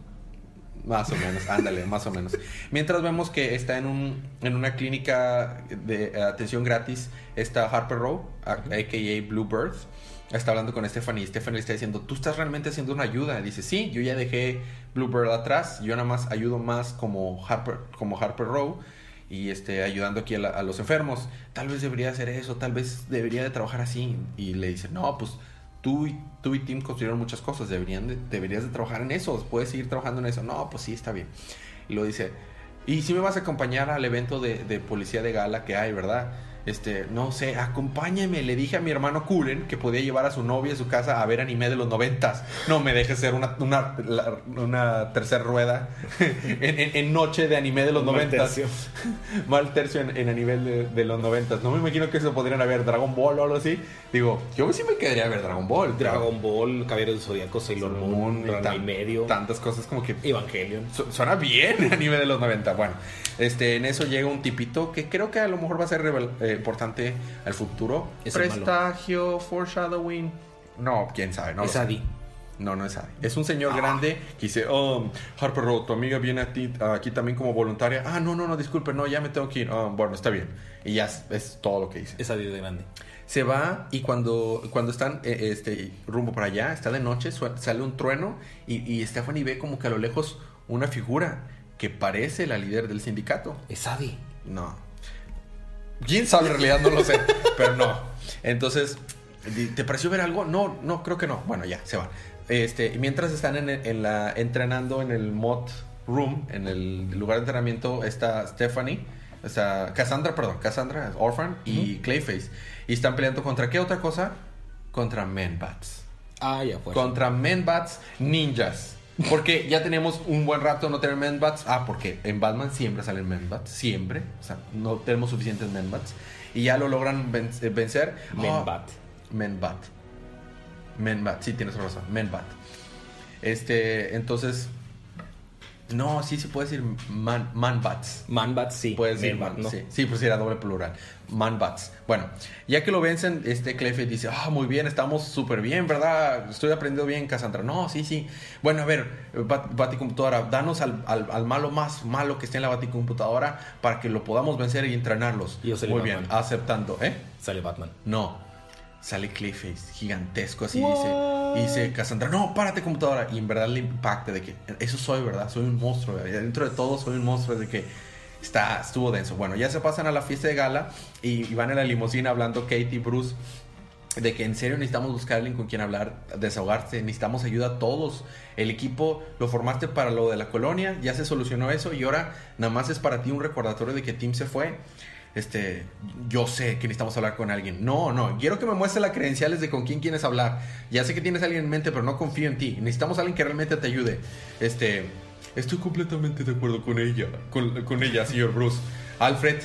más o menos, ándale, más o menos. Mientras vemos que está en, un, en una clínica de atención gratis, está Harper Row, a.k.a. Bluebird. Está hablando con Stephanie y Stephanie le está diciendo, tú estás realmente haciendo una ayuda. Y dice, sí, yo ya dejé Bluebird atrás, yo nada más ayudo más como Harper, como Harper Row. Y este, ayudando aquí a, la- a los enfermos. Tal vez debería hacer eso, tal vez debería de trabajar así. Y le dice, no, pues tú y, tú y Tim construyeron muchas cosas, deberían de- deberías de trabajar en eso, puedes seguir trabajando en eso. No, pues sí, está bien. Y lo dice, y si me vas a acompañar al evento de policía de gala que hay, ¿verdad? Este, no sé, acompáñame. Le dije a mi hermano Cullen que podía llevar a su novia a su casa a ver anime de los noventas. No me dejes ser una, una, una tercera rueda en, en- en noche de anime de los mal noventas. tercio. Mal tercio en, en anime de, de los noventas. No me imagino que eso podrían haber Dragon Ball o algo así. Digo, yo sí me quedaría a ver Dragon Ball. Dragon Ball, Caballeros del Zodíaco, Sailor Moon, Moon y y medio, Tantas cosas como que Evangelion. Su- Suena bien a nivel de los 90. Bueno, este, en eso llega un tipito que creo que a lo mejor va a ser eh, importante al futuro. Es. Prestigio, foreshadowing. No, quién sabe. No, es. Adi. no, no es Adi. Es un señor Ah. grande que dice, oh, Harper Road, tu amiga viene a ti, aquí también como voluntaria. Ah, no, no, no, disculpe, no, ya me tengo que ir. Ah, bueno, está bien. Y ya es, es todo lo que dice. Es Adi de grande. Se va y cuando, cuando están eh, este, rumbo para allá, está de noche, sale un trueno y, y Stephanie ve como que a lo lejos una figura que parece la líder del sindicato. Es Adi. No. ¿Quién sabe en realidad? No lo sé, pero no. Entonces, ¿te pareció ver algo? No, no, creo que no. Bueno, ya, se van. Este, mientras están en, la, entrenando en el mod room, en el lugar de entrenamiento, está Stephanie, o sea, Cassandra, perdón, Cassandra, Orphan y Clayface. Y están peleando contra qué otra cosa? Contra Menbats. Ah, ya fue. Contra Menbats ninjas. Porque ya tenemos un buen rato no tener Menbats. Ah, porque en Batman siempre salen Menbats. Siempre. O sea, no tenemos suficientes Menbats. Y ya lo logran eh, vencer. Menbat. Menbat. Menbat, sí, tienes razón. Menbat. Este, entonces. No, sí, sí puede decir man, Manbats. Manbat sí. Puedes decir man, ¿no? sí, sí, pues era doble plural. Manbats. Bueno, ya que lo vencen, este Clefairy dice, ah, muy bien, estamos súper bien, ¿verdad? Estoy aprendiendo bien, Cassandra. No, sí, sí. Bueno, a ver, Bat- Baticomputadora, danos al, al- al malo más malo que esté en la Baticomputadora para que lo podamos vencer y entrenarlos. Y yo muy bien, aceptando, ¿eh? Sale Batman. No. Sale Clayface, gigantesco así, What? dice. Y dice Cassandra, no, párate computadora. Y en verdad le impacta de que eso soy, ¿verdad? Soy un monstruo. ¿verdad? Dentro de todo soy un monstruo de que está, estuvo denso. Bueno, ya se pasan a la fiesta de gala y, y van en la limusina hablando Kate y Bruce de que en serio necesitamos buscar a alguien con quien hablar, desahogarse, necesitamos ayuda a todos. El equipo lo formaste para lo de la colonia, ya se solucionó eso y ahora nada más es para ti un recordatorio de que Tim se fue. Este, yo sé que necesitamos hablar con alguien. No, no, quiero que me muestres las credenciales de con quién quieres hablar. Ya sé que tienes a alguien en mente, pero no confío en ti. Necesitamos a alguien que realmente te ayude. Este, estoy completamente de acuerdo con ella, con, ella, señor Bruce. Alfred,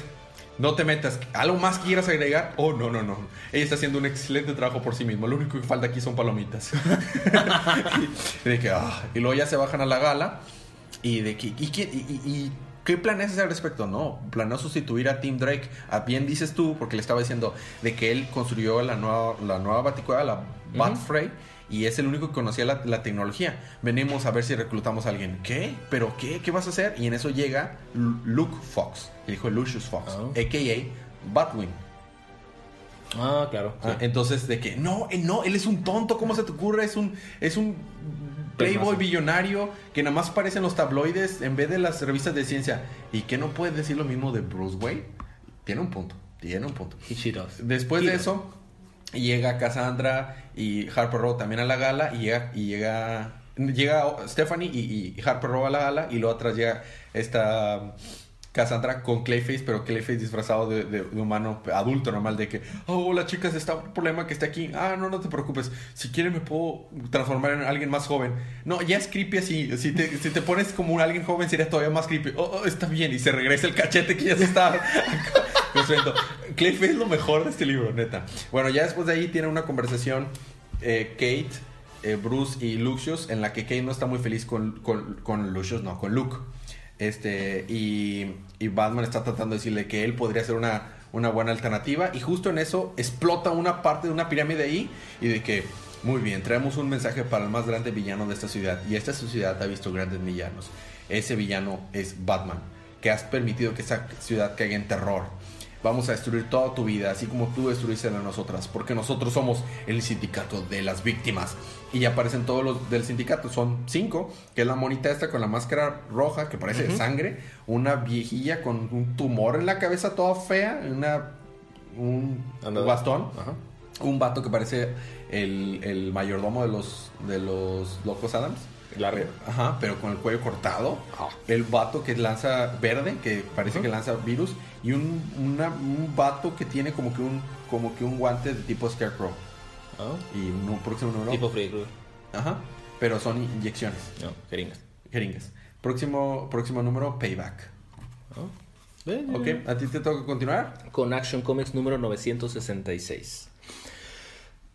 no te metas. ¿Algo más que quieras agregar? Oh, no, no, no. Ella está haciendo un excelente trabajo por sí misma. Lo único que falta aquí son palomitas. y, de que, ah, y luego ya se bajan a la gala. Y de que, y- y- y ¿qué planeas hacer al respecto? No, planeo sustituir a Tim Drake. A bien dices tú, porque le estaba diciendo de que él construyó la nueva, la nueva Baticueva, la Batfrey. Y es el único que conocía la, la tecnología. Venimos a ver si reclutamos a alguien. ¿Qué? ¿Pero qué? ¿Qué vas a hacer? Y en eso llega Lu- Luke Fox, el hijo de Lucius Fox, Ah. a.k.a. Batwing. Ah, claro. sí. Ah, entonces, de que no, eh, no, él es un tonto, ¿cómo se te ocurre? Es un, es un playboy billonario que nada más aparece en los tabloides en vez de las revistas de ciencia. ¿Y que no puedes decir lo mismo de Bruce Wayne? Tiene un punto, tiene un punto. Después de eso, llega Cassandra y Harper Row también a la gala y llega, y llega, llega Stephanie y, y Harper Row a la gala y luego atrás llega esta Cassandra con Clayface, pero Clayface disfrazado de, humano adulto normal, de que, oh, hola chicas, está un problema que está aquí. Ah, no, no te preocupes. Si quieres me puedo transformar en alguien más joven. No, ya es creepy así. Si te, si te pones como un alguien joven sería todavía más creepy. Oh, oh, está bien. Y se regresa el cachete que ya se está. Clayface es lo mejor de este libro, neta. Bueno, ya después de ahí tiene una conversación eh, Kate, eh, Bruce y Lucius, en la que Kate no está muy feliz con, con, con no, con Luke. Este, y, y Batman está tratando de decirle que él podría ser una, una buena alternativa. Y justo en eso explota una parte de una pirámide ahí y de que, muy bien, traemos un mensaje para el más grande villano de esta ciudad. Y esta ciudad ha visto grandes villanos. Ese villano es Batman, que has permitido que esa ciudad caiga en terror. Vamos a destruir toda tu vida, así como tú destruiste la de nosotras, porque nosotros somos el sindicato de las víctimas. Y aparecen todos los del sindicato, son cinco, que es la monita esta con la máscara roja, que parece de sangre, una viejilla con un tumor en la cabeza toda fea, una, un bastón, Ajá. un vato que parece el, el mayordomo de los, de los locos Adams. Largo. Ajá, pero con el cuello cortado. Ah. El vato que lanza verde, que parece que lanza virus. Y un, una- un vato que tiene como que un, como que un guante de tipo Scarecrow. Ah, Y un próximo número. Tipo Freddy Krueger. Ajá. Pero son inyecciones, No, jeringas. jeringas. Próximo, próximo número, Payback. Eh, Ok, ¿a ti te toca continuar? Con Action Comics número 966.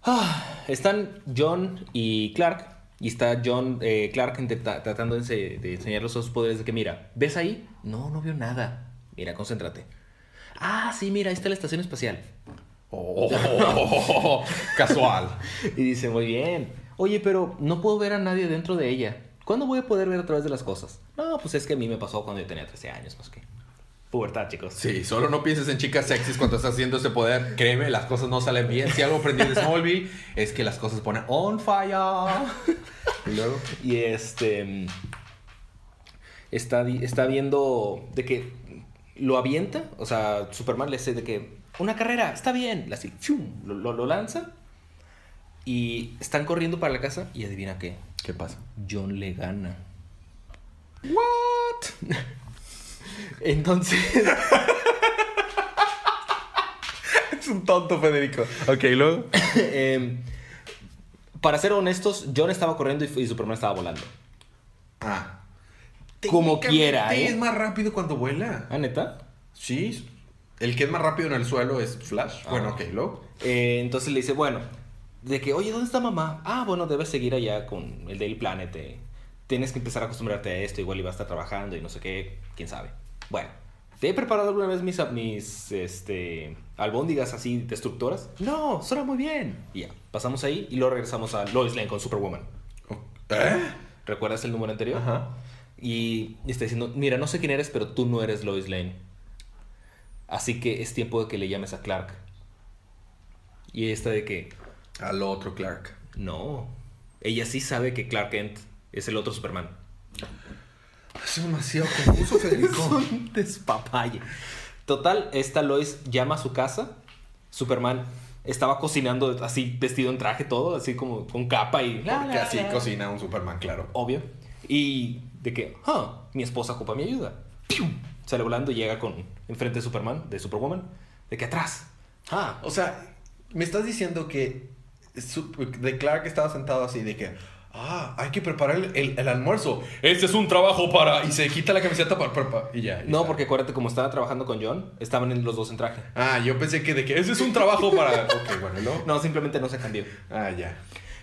Ah, están John y Clark. Y está John eh, Clark tratando de, de enseñarle sus poderes de que, mira, ¿ves ahí? No, no veo nada. Mira, concéntrate. Ah, sí, mira, ahí está la estación espacial. Oh, casual. Y dice, muy bien. Oye, pero no puedo ver a nadie dentro de ella. ¿Cuándo voy a poder ver a través de las cosas? No, pues es que a mí me pasó cuando yo tenía 13 años, pues que. Pubertad, chicos. Sí, solo no pienses en chicas sexys cuando estás haciendo ese poder. Créeme, las cosas no salen bien. Si algo aprendí de Smallville es que las cosas ponen on fire. Y luego. Y este. mm, Está, está viendo de que lo avienta. O sea, Superman le dice de que. Una carrera, está bien. Así, ¡fium! lo, lo, lo lanza. Y están corriendo para la casa. Y adivina qué. ¿Qué pasa? John le gana. What? Entonces. Es un tonto, Federico. Ok, luego. em, para ser honestos, John estaba corriendo y, y Superman estaba volando. Ah. Como quiera, ¿eh? Es más rápido cuando vuela. ¿Ah, neta? Sí. El que es más rápido en el suelo es Flash. Ah. Bueno, ok, luego. Eh, entonces le dice, bueno, de que, oye, ¿dónde está mamá? Ah, bueno, debes seguir allá con el Daily Planet. eh. Tienes que empezar a acostumbrarte a esto, igual iba a estar trabajando y no sé qué, quién sabe. Bueno, ¿te he preparado alguna vez mis, mis este, albóndigas así destructoras? No, suena muy bien. Y ya, pasamos ahí y luego regresamos a Lois Lane con Superwoman. ¿Eh? ¿Recuerdas el número anterior? Ajá. Y está diciendo, mira, no sé quién eres, pero tú no eres Lois Lane. Así que es tiempo de que le llames a Clark. Y esta de que, Al otro Clark. no, ella sí sabe que Clark Kent es el otro Superman. Es demasiado confuso, Federico. un despapalle. Total, esta Lois llama a su casa. Superman estaba cocinando así, vestido en traje, todo, así como con capa y... Porque así cocina un Superman, claro. Obvio. Y de que, ah, mi esposa ocupa mi ayuda. ¡Pium! Sale volando y llega con enfrente de Superman, de Superwoman, de que atrás. Ah, O sea, me estás diciendo que su- de Clark estaba sentado así de que, ah, hay que preparar el, el- el almuerzo. Este es un trabajo para... Y se quita la camiseta para... para- para- y ya. y no, está. porque acuérdate, como estaba trabajando con John, estaban en los dos en traje. Ah, yo pensé que de que ese es un trabajo para... ok, bueno, ¿no? No, simplemente no se cambió. Ah, ya.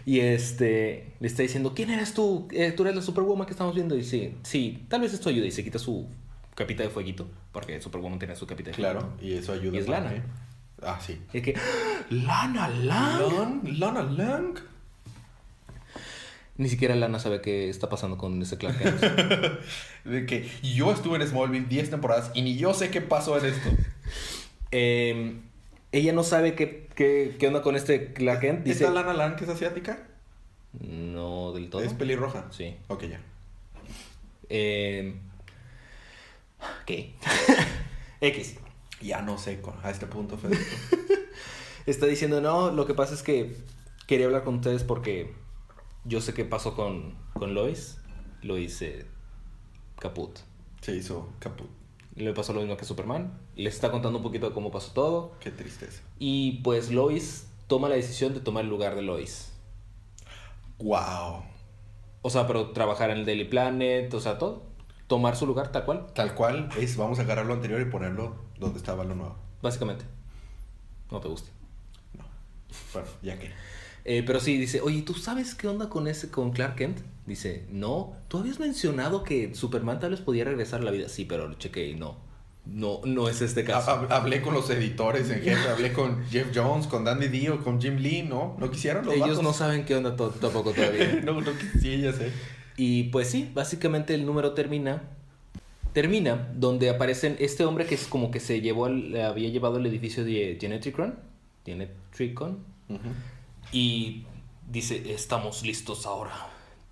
Y este le está diciendo, ¿quién eres tú? Eh, tú eres la Superwoman que estamos viendo. Y dice, sí, tal vez esto ayude. Y se quita su capita de fueguito, porque Superwoman tiene su capita de Claro, fueguito. y eso ayuda. Y es lana. que- Ah, sí. Es que. Lana Lang. Lon, Lana Lang. Ni siquiera Lana sabe qué está pasando con ese Clark Kent. De que yo estuve en Smallville 10 temporadas y ni yo sé qué pasó en esto. Eh, ella no sabe qué, qué, qué onda con este Clark Kent. Dice, ¿Esta Lana Lang que es asiática? no del todo. ¿Es pelirroja? Sí. Ok, ya. Eh, ¿Qué? X. Ya no sé a este punto, Federico. Está diciendo, no, lo que pasa es que quería hablar con ustedes porque yo sé qué pasó con, con Lois. Lo hice caput. Se hizo caput. Le pasó lo mismo que Superman. Les está contando un poquito de cómo pasó todo. Qué tristeza. Y pues Lois toma la decisión de tomar el lugar de Lois. Wow. O sea, pero trabajar en el Daily Planet, o sea, todo. Tomar su lugar tal cual, Tal cual es, vamos a agarrar lo anterior y ponerlo donde estaba lo nuevo. básicamente. No te gusta. No. Bueno, ya que. Eh, pero sí, dice, oye, ¿tú sabes qué onda con ese, con Clark Kent? Dice, no, tú habías mencionado que Superman tal vez podía regresar a la vida. Sí, pero lo chequé y no. No, no es este caso. Hab- Hablé con los editores en jefe, hablé con Jeff Jones, con Danny Dio, con Jim Lee, ¿no? ¿No quisieron los Ellos vatos? no saben qué onda tampoco todavía. no, no sí, ya sé. y pues sí, básicamente el número termina termina donde aparecen este hombre que es como que se llevó al- había llevado el edificio de Genetricon, Genetricon, y dice, estamos listos ahora.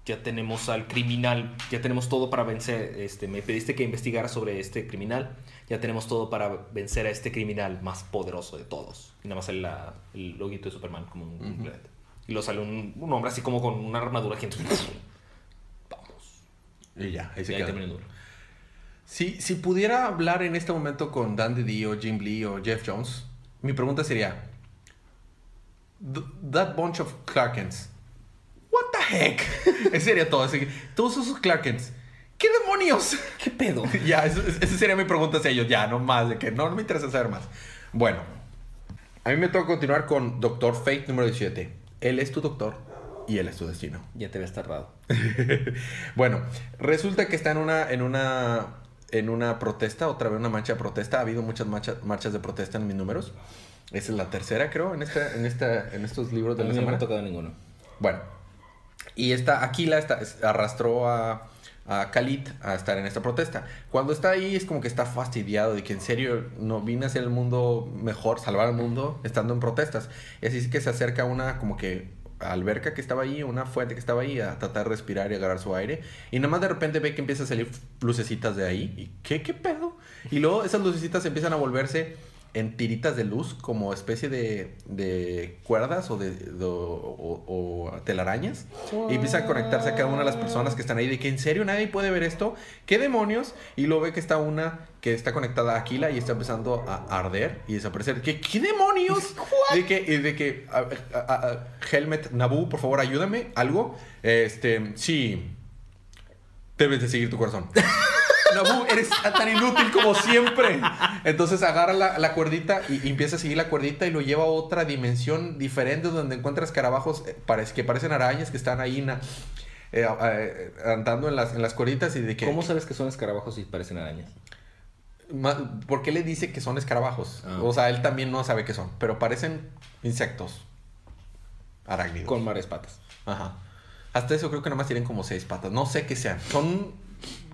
Ya tenemos al criminal, ya tenemos todo para vencer. Este, me pediste que investigara sobre este criminal. Ya tenemos todo para vencer a este criminal más poderoso de todos. Y nada más sale la- el loguito de Superman como un, planeta. Y lo sale un, un hombre así como con una armadura gigante. Vamos. Y ya, ahí se Y ahí queda. el número. Si, si pudiera hablar en este momento con Dan DiDi o Jim Lee o Jeff Jones, mi pregunta sería: "Th- That bunch of Clarkens, what the heck? Ese sería todo. así que, todos esos Clarkens, ¿qué demonios? ¿Qué pedo? ya, eso- esa sería mi pregunta hacia ellos. Ya, no más, de que no, no me interesa saber más. Bueno, a mí me toca continuar con Doctor Fate número 17. Él es tu doctor y él es tu destino. Ya te habías tardado. Bueno, resulta que está en una, en una, en una protesta, otra vez una marcha de protesta. Ha habido muchas marcha- marchas de protesta en mis números. Esa es la tercera, creo, en esta, en esta, en estos libros de A la mí no me semana. ha tocado ninguno. Bueno, y esta Aquila está, es- arrastró a, a Khalid a estar en esta protesta. Cuando está ahí es como que está fastidiado de que en serio no vine a hacer el mundo mejor, salvar al mundo estando en protestas. Y así es que se acerca a una como que alberca que estaba ahí, una fuente que estaba ahí a tratar de respirar y agarrar su aire. Y nada más de repente ve que empieza a salir lucecitas de ahí. ¿Y qué, qué pedo? Y luego esas lucecitas empiezan a volverse en tiritas de luz como especie de, de cuerdas o de, de- o, o telarañas. Y empieza a conectarse a cada una de las personas que están ahí de que en serio nadie puede ver esto qué demonios y luego ve que está una que está conectada a Aquila y está empezando a arder y desaparecer. ¿qué, qué demonios? de que, y de que a- a- a- Helmet Nabu por favor ayúdame algo. Este sí debes de seguir tu corazón Nabu, eres tan inútil como siempre. Entonces agarra la, la cuerdita y, y empieza a seguir la cuerdita y lo lleva a otra dimensión diferente donde encuentra escarabajos eh, que parecen arañas que están ahí na- eh, eh, andando en las, en las cuerditas y de que... ¿Cómo sabes que son escarabajos y parecen arañas? ¿Por qué le dice que son escarabajos? Ah. O sea, él también no sabe qué son, pero parecen insectos. Arácnidos. Con mares patas. Ajá. Hasta eso creo que nada más tienen como seis patas. No sé qué sean. Son,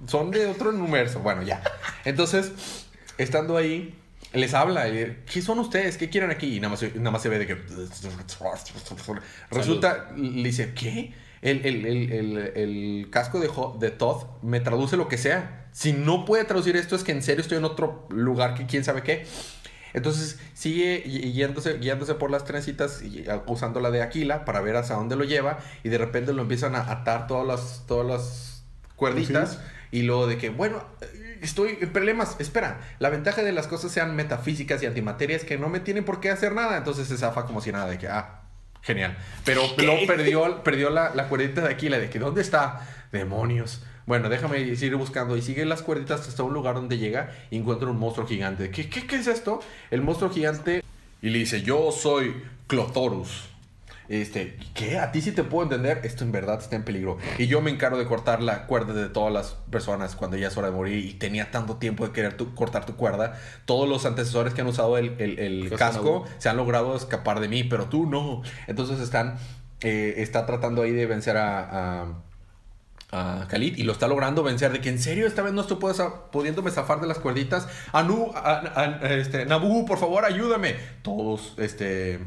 son de otro universo. Bueno, ya. Entonces, estando ahí, les habla. y, ¿Qué son ustedes? ¿Qué quieren aquí? Y nada más, nada más se ve de que... Resulta, le dice, ¿qué? El, el- el- el- casco de, de Todd me traduce lo que sea. Si no puede traducir esto es que en serio estoy en otro lugar que quién sabe qué. Entonces sigue guiándose, guiándose por las trencitas y usando la de Aquila para ver hacia dónde lo lleva y de repente lo empiezan a atar todas las cuerditas y luego de que, bueno, estoy en problemas, espera, la ventaja de las cosas sean metafísicas y antimateria es que no me tienen por qué hacer nada, entonces se zafa como si nada de que, ah, genial. Pero luego perdió, perdió la, la cuerdita de Aquila de que, ¿dónde está? Demonios. Bueno, déjame seguir buscando y sigue las cuerditas hasta un lugar donde llega y encuentra un monstruo gigante. ¿Qué, qué, qué es esto? El monstruo gigante y le dice, yo soy Clothorus. Este, ¿qué? A ti sí te puedo entender. Esto en verdad está en peligro. Y yo me encargo de cortar la cuerda de todas las personas cuando ya es hora de morir y tenía tanto tiempo de querer tu- cortar tu cuerda. Todos los antecesores que han usado el, el- el Casco se han logrado escapar de mí, pero tú no. Entonces están, eh, está tratando ahí de vencer a, a, a Khalid y lo está logrando vencer. De que en serio esta vez no estoy pudiéndome zafar de las cuerditas. Anu, a- a- este, Nabu, por favor, ayúdame. Todos, este,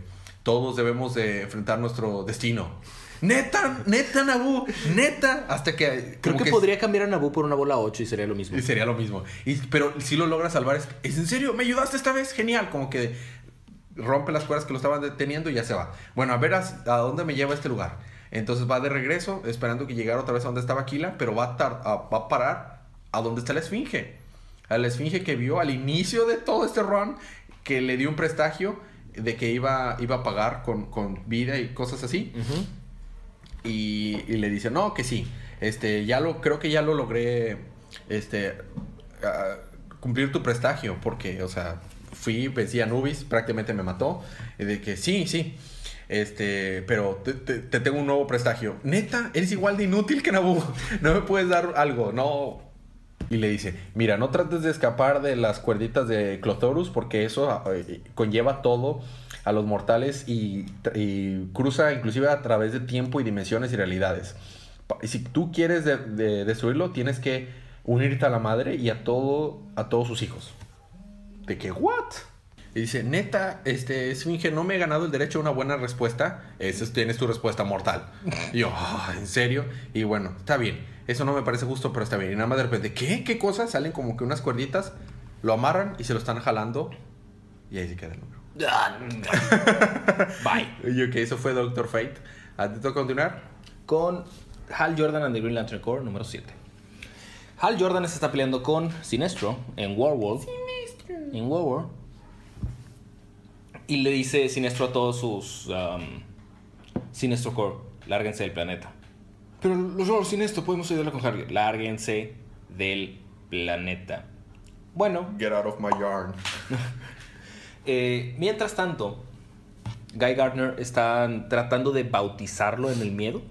todos debemos de enfrentar nuestro destino. Neta, neta, Nabu, neta. Hasta que Creo que, podría cambiar a Nabu por una bola 8 y sería lo mismo. y sería lo mismo. Y, pero si lo logra salvar, es, ¿es en serio? ¿Me ayudaste esta vez? Genial. Como que rompe las cuerdas que lo estaban deteniendo y ya se va. Bueno, a ver a, a dónde me lleva este lugar. Entonces va de regreso, esperando que llegara otra vez a donde estaba Aquila, pero va a, tar- a- va a parar a donde está la esfinge. A la esfinge que vio al inicio de todo este run, que le dio un prestigio de que iba, iba a pagar con, con vida y cosas así. Y, y le dice, no, que sí. Este, ya lo, creo que ya lo logré, este, ah, cumplir tu prestigio, porque, o sea, fui, vencí a Nubis, prácticamente me mató. Y de que sí, sí. Este, pero te, te- te tengo un nuevo prestigio. Neta, eres igual de inútil que Nabu. No me puedes dar algo, no. Y le dice, mira, no trates de escapar de las cuerditas de Clothorus porque eso eh, conlleva todo a los mortales y, y cruza inclusive a través de tiempo y dimensiones y realidades. Y si tú quieres de- de destruirlo, tienes que unirte a la madre y a todo, a todos sus hijos. ¿De qué? ¿What? Y dice, neta, este, Esfinge, no me he ganado el derecho a una buena respuesta. Esa es- tienes tu respuesta mortal. Y yo, "Ah, ¿en serio? Y bueno, está bien. Eso no me parece justo, pero está bien. Y nada más de repente, ¿qué? ¿Qué cosas? Salen como que unas cuerditas, lo amarran y se lo están jalando. Y ahí se queda el número. Bye. Y yo, que eso fue Doctor Fate. ¿A ti te toca continuar? Con Hal Jordan and the Green Lantern Corps número 7. Hal Jordan se está peleando con Sinestro en Warworld. En Warworld. Y le dice Sinestro a todos sus um, Sinestro Corps, lárguense del planeta. Pero los roles Sinestro podemos ayudarle con Harry. Lárguense del planeta. Bueno, Get out of my yarn. eh, mientras tanto, Guy Gardner está tratando de bautizarlo en el miedo,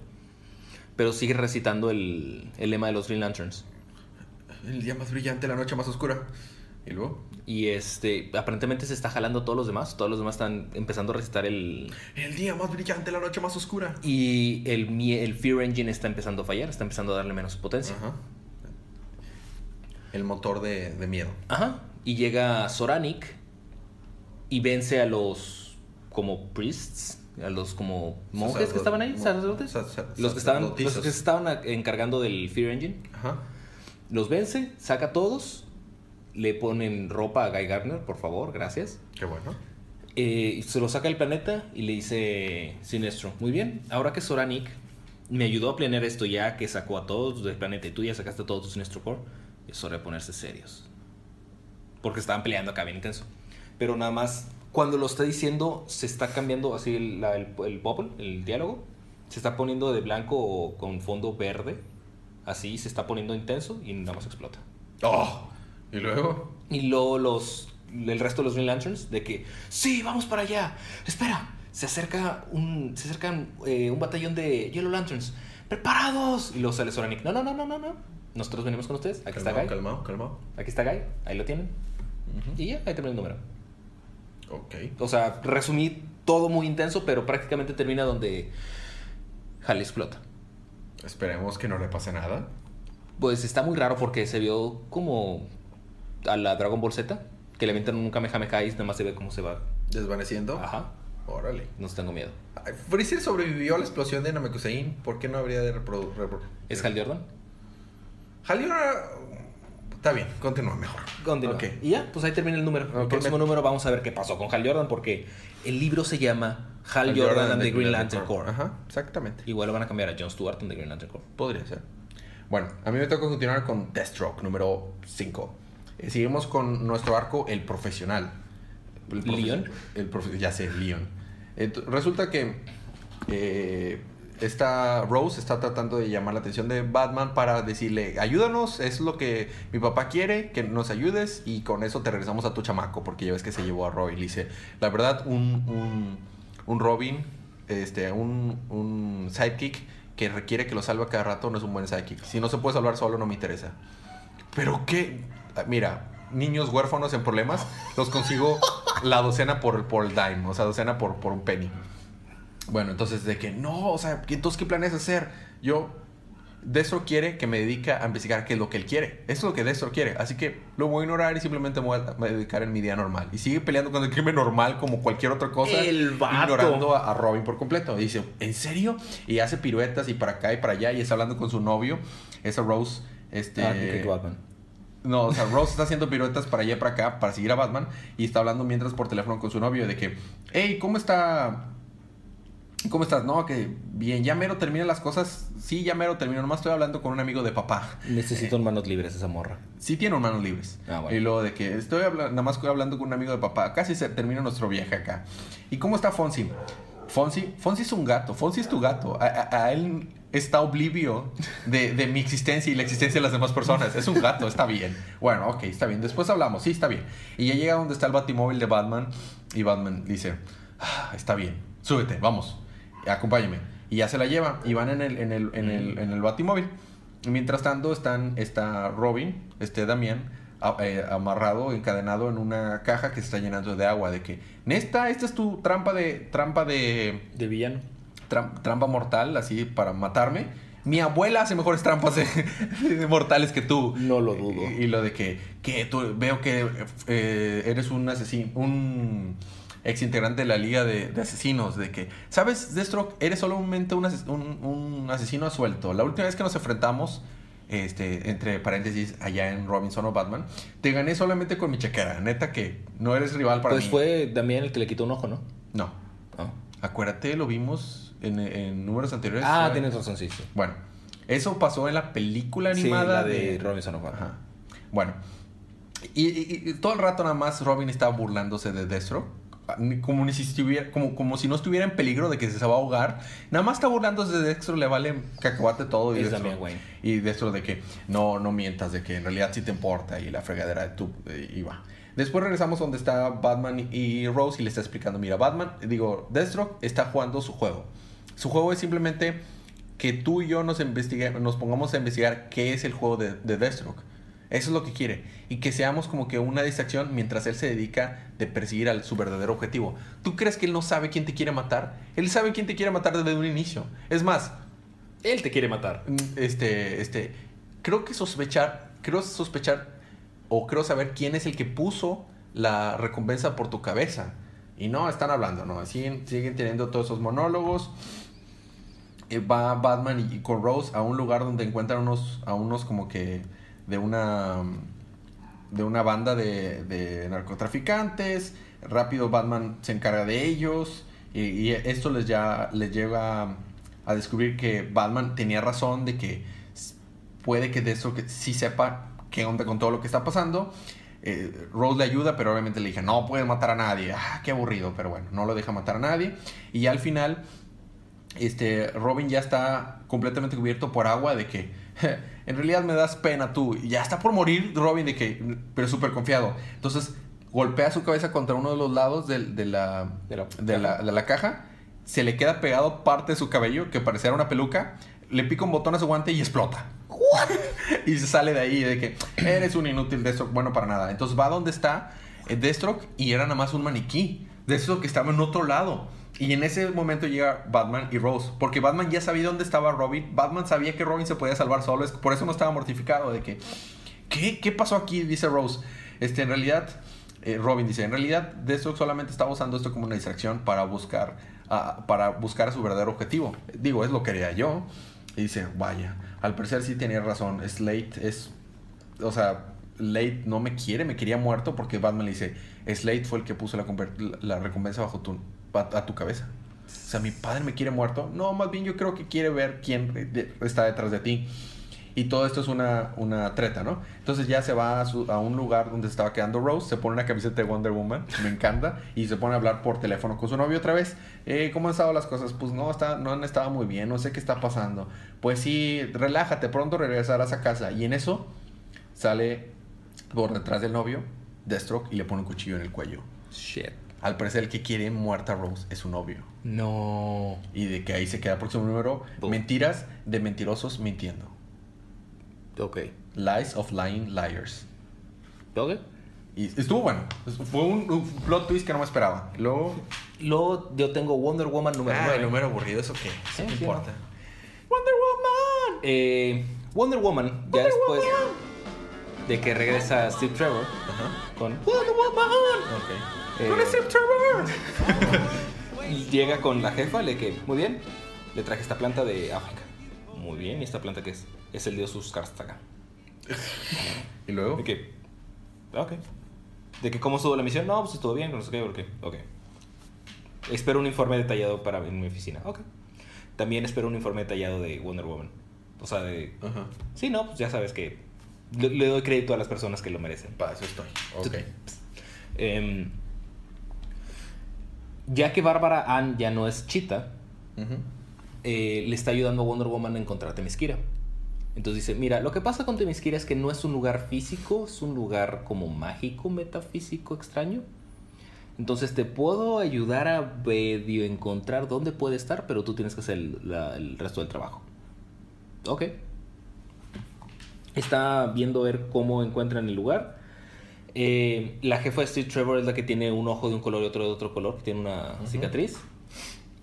pero sigue recitando el, el lema de los Green Lanterns. El día más brillante, la noche más oscura. ¿Y luego? Y este, aparentemente se está jalando a todos los demás. Todos los demás están empezando a recitar el. El día más brillante, la noche más oscura. Y el, el Fear Engine está empezando a fallar, está empezando a darle menos potencia. Ajá. El motor de, de miedo. Ajá. Y llega Soranic y vence a los como priests, a los como monjes que estaban ahí, sacerdotes. sa- sa- los que estaban, los que se estaban encargando del Fear Engine. Ajá. Los vence, saca a todos, le ponen ropa a Guy Gardner, por favor, gracias. Qué bueno. Eh, se lo saca del planeta y le dice Sinestro, muy bien, ahora que Soranic me ayudó a planear esto ya que sacó a todos del planeta y tú ya sacaste a todos tu Sinestro Core, es hora de ponerse serios. Porque estaban peleando acá bien intenso. Pero nada más, cuando lo está diciendo, se está cambiando así el, la- el, el bubble, el diálogo. Se está poniendo de blanco o con fondo verde. Así se está poniendo intenso y nada más explota. ¡Oh! ¿Y luego? Y luego los, el resto de los Green Lanterns de que, sí, vamos para allá. Espera, se acerca un, se acercan eh, un batallón de Yellow Lanterns. ¡Preparados! Y luego sale Soranic. No, no, no, no, no, no. Nosotros venimos con ustedes. Aquí está calmado, Guy. calmado, calmado. Aquí está Guy. Ahí lo tienen. Y ya, ahí termina el número. Ok. O sea, resumí todo muy intenso, pero prácticamente termina donde Hal explota. Esperemos que no le pase nada. Pues está muy raro porque se vio como a la Dragon Ball Z, que le avientan un Kamehameha y nada más se ve cómo se va. ¿Desvaneciendo? Ajá. Órale. No tengo miedo. Ay, Freezer sobrevivió a la explosión de Namekusein. ¿Por qué no habría de reproducir? ¿Es Hal Jordan? Está bien, continúa mejor. Continúa. Ok. Y ya, pues ahí termina el número. el próximo me- número vamos a ver qué pasó con Hal Jordan, porque el libro se llama Hal, Jordan, and the Green Lantern Corps. Ajá, exactamente. Igual lo van a cambiar a John Stewart and the Green Lantern Corps. Podría ser. Bueno, a mí me toca continuar con Deathstroke, número 5. Seguimos con nuestro arco, el profesional. El profe- ¿Leon? El profe- ya sé, Leon. Resulta que eh, esta Rose está tratando de llamar la atención de Batman para decirle, ayúdanos, es lo que mi papá quiere, que nos ayudes y con eso te regresamos a tu chamaco, porque ya ves que se llevó a Robin. Le dice, la verdad, un, un, un Robin, este, un, un sidekick que requiere que lo salve a cada rato no es un buen sidekick. Si no se puede salvar solo, no me interesa. Pero qué, mira, niños huérfanos en problemas, los consigo la docena por, por el dime, o sea, docena por, por un penny. Bueno, entonces de que no, o sea, ¿qué- entonces ¿qué planeas hacer? Yo, Destro quiere que me dedique a investigar qué es lo que él quiere. Eso es lo que Destro quiere. Así que lo voy a ignorar y simplemente me voy a, dedicar en mi día normal. Y sigue peleando con el crimen normal como cualquier otra cosa. El vato. Ignorando a, a Robin por completo. Y dice, ¿en serio? Y hace piruetas y para acá y para allá y está hablando con su novio. Esa Rose, este... Ah, Batman. No, o sea, Rose está haciendo piruetas para allá y para acá para seguir a Batman y está hablando mientras por teléfono con su novio de que, hey, ¿cómo está? ¿Cómo estás? No, que bien, ya mero terminan las cosas. Sí, ya mero termino. Nomás estoy hablando con un amigo de papá. Necesito manos libres esa morra. Sí tiene manos libres. Ah, bueno. Y luego de que estoy hablando, nada más estoy hablando con un amigo de papá. Casi se termina nuestro viaje acá. ¿Y cómo está Fonsi? Fonsi, Fonsi es un gato. Fonsi es tu gato. A, a- a él está oblivio de, de mi existencia y la existencia de las demás personas. Es un gato, está bien. Bueno, ok, está bien. Después hablamos. Sí, está bien. Y ya llega donde está el batimóvil de Batman. Y Batman dice, "Ah, está bien. Súbete, vamos. Acompáñame. Y ya se la lleva. Y van en el, en el, en el, en el batimóvil. Mientras tanto están, está Robin, este Damián, amarrado, encadenado en una caja que se está llenando de agua. De que, Nesta, esta es tu trampa de, trampa de, De villano. tram- trampa mortal, así para matarme. mi abuela hace mejores trampas de, de mortales que tú. No lo dudo. Y, y lo de que, que tú veo que eh, eres un asesino, un ex integrante de la liga de, de asesinos, de que, ¿sabes, Deathstroke? Eres solamente un, ases- un, un asesino a suelto. La última vez que nos enfrentamos, este, entre paréntesis, allá en Robinson o Batman, te gané solamente con mi chequera. Neta que no eres rival para Pues mí. fue también el que le quitó un ojo, ¿no? No. Acuérdate, lo vimos en, en números anteriores. Ah, tienes razón, sí, sí. Bueno, eso pasó en la película Sí, animada la de Robinson of Ajá. Bueno, y, y- y todo el rato nada más Robin estaba burlándose de Destro. Como, ni si estuviera, como, como si no estuviera en peligro de que se va a ahogar. Nada más está burlándose de Destro, le vale cacahuate todo. Y Es. Y de que no, no mientas, de que en realidad sí te importa y la fregadera de tu y va. Después regresamos donde está Batman y Rose y le está explicando, mira, Batman, digo, Deathstroke está jugando su juego. Su juego es simplemente que tú y yo nos, nos pongamos a investigar qué es el juego de, de Deathstroke. Eso es lo que quiere. Y que seamos como que una distracción mientras él se dedica de perseguir a su verdadero objetivo. ¿Tú crees que él no sabe quién te quiere matar? Él sabe quién te quiere matar desde un inicio. Es más, Él te quiere matar. Mm, este, este, creo que sospechar, creo sospechar o creo saber quién es el que puso la recompensa por tu cabeza. Y no, están hablando, ¿no? Siguen, siguen teniendo todos esos monólogos. Eh, va Batman y, y con Rose a un lugar donde encuentran unos, a unos como que de una, de una banda de, de narcotraficantes. Rápido Batman se encarga de ellos. Y, esto les, ya, les lleva a descubrir que Batman tenía razón de que puede que de eso que sí sepa qué onda con todo lo que está pasando. Eh, Rose le ayuda, pero obviamente le dije, no puedes matar a nadie. Ah, qué aburrido, pero bueno, no lo deja matar a nadie. Y al final, este, Robin ya está completamente cubierto por agua de que en realidad me das pena tú. Y ya está por morir Robin de que, pero súper confiado. Entonces golpea su cabeza contra uno de los lados de, la, De la de la- de la caja. Se le queda pegado parte de su cabello, que parecía una peluca. Le pica un botón a su guante y explota. y se sale de ahí de que eres un inútil Deathstroke, bueno para nada. Entonces va donde está eh, Deathstroke y era nada más un maniquí. Deathstroke estaba en otro lado. Y en ese momento llega Batman y Rose. Porque Batman ya sabía dónde estaba Robin. Batman sabía que Robin se podía salvar solo. es- Por eso no estaba mortificado de que... ¿Qué, qué pasó aquí? Dice Rose. Este, en realidad... eh, Robin dice, en realidad Deathstroke solamente estaba usando esto como una distracción para buscar, para buscar a su verdadero objetivo. Digo, es lo que haría yo. Y dice, vaya, al parecer sí tenía razón. Slate es. O sea, Slate no me quiere, me quería muerto porque Batman le dice: Slate fue el que puso la, la recompensa bajo tu, a, a tu cabeza. O sea, mi padre me quiere muerto. No, más bien yo creo que quiere ver quién está detrás de ti. Y todo esto es una, una treta, ¿no? Entonces ya se va a, su- a un lugar donde estaba quedando Rose, se pone una camiseta de Wonder Woman, me encanta, y se pone a hablar por teléfono con su novio otra vez. Eh, ¿Cómo han estado las cosas? Pues no, está, no han estado muy bien, no sé qué está pasando. Pues sí, relájate, pronto regresarás a casa. Y en eso sale por detrás del novio Deathstroke y le pone un cuchillo en el cuello. Shit. Al parecer el que quiere muerta a Rose es su novio. No. Y de que ahí se queda el próximo número. Boom. Mentiras de mentirosos mintiendo. Ok. Lies of lying liars. Ok. Y estuvo bueno. Fue un, un plot twist que no me esperaba. Luego. Luego yo tengo Wonder Woman número Ah, 9. el número aburrido, ¿eso qué? Sí, ¿Qué sí, importa? Wonder Woman. Eh, Wonder Woman, ya después de que regresa Steve Trevor Ajá. con Wonder Woman. Ok. Eh, llega con la jefa, le que, muy bien, le traje esta planta de África. Muy bien, ¿y esta planta qué es? Es el dios Uskarstaka. ¿Y luego? De que, ok. De que cómo estuvo la misión, no, pues estuvo bien, no sé qué, porque, ok. Espero un informe detallado para en mi oficina, ok. También espero un informe detallado de Wonder Woman. O sea, de... Ajá. Sí, no, pues ya sabes que le, le doy crédito a las personas que lo merecen. Para eso estoy. Ok. Em, ya que Bárbara Ann ya no es Chita, eh, le está ayudando a Wonder Woman a encontrar Temisquira. Entonces dice, mira, lo que pasa con Temisquira es que no es un lugar físico, es un lugar como mágico, metafísico, extraño. Entonces te puedo ayudar a medio encontrar dónde puede estar, pero tú tienes que hacer el, la- el resto del trabajo. Ok. Está viendo ver cómo encuentran el lugar. Eh, la jefa de Steve Trevor es la que tiene un ojo de un color y otro de otro color, que tiene una cicatriz.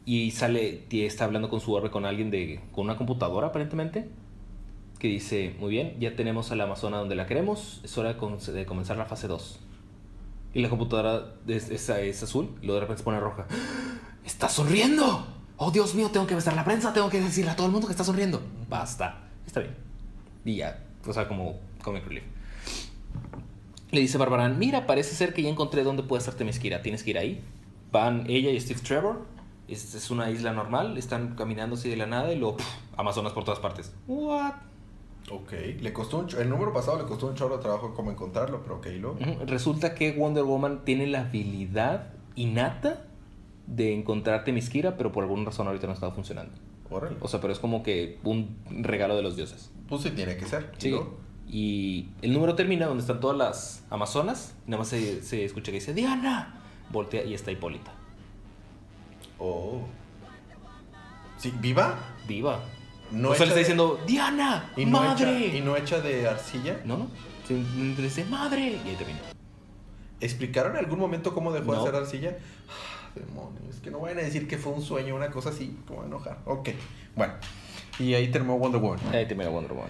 Y sale, y está hablando con su orbe con alguien de. con una computadora aparentemente. Que dice, muy bien, ya tenemos a la Amazona donde la queremos, es hora de, comenzar la fase 2. Y la computadora es, es- es azul, y luego de repente se pone roja. ¡Está sonriendo! ¡Oh, Dios mío! Tengo que besar la prensa, tengo que decirle a todo el mundo que está sonriendo. Basta. Está bien. Y ya, o sea, como comic relief. Le dice Barbarán, mira, parece ser que ya encontré dónde puede estar Temesquira. Tienes que ir ahí. Van ella y Steve Trevor. Es, es una isla normal. Están caminando así de la nada y luego pff, Amazonas por todas partes. What? Ok, le costó un el número pasado le costó un chorro de trabajo como encontrarlo, pero ok, lo. Resulta que Wonder Woman tiene la habilidad innata de encontrar Temesquira, pero por alguna razón ahorita no está funcionando. Órale. O sea, pero es como que un regalo de los dioses. Pues sí tiene que ser. Sí. ¿no? Y el número termina donde están todas las amazonas. Y nada más se, se escucha que dice, Diana. Voltea y está Hipólita. Oh. Sí, ¿viva? Viva. No o sea, le hecha está diciendo, Diana, ¿Y no, hecha, madre. ¿Y no hecha de arcilla? No, no. Simplemente le dice, madre. Y ahí termina. ¿Explicaron en algún momento cómo dejó No. de ser arcilla? Ah, demonios, que no vayan a decir que fue un sueño, una cosa así, como enojar. Ok, bueno. Y ahí terminó Wonder Woman. Ahí termina Wonder Woman.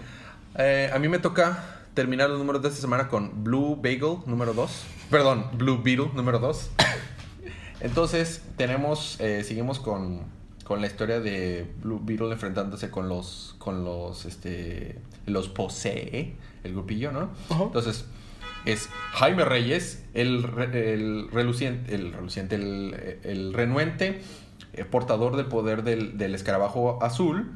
Eh, a mí me toca terminar los números de esta semana con Blue Bagel número 2. Perdón, Blue Beetle número 2. Entonces, tenemos, eh, seguimos con, con la historia de Blue Beetle enfrentándose con los, con los, este, los posee, el grupillo, ¿no? Entonces, es Jaime Reyes, el, re- el reluciente, el reluciente, el, el renuente, eh, portador del poder del, del escarabajo azul,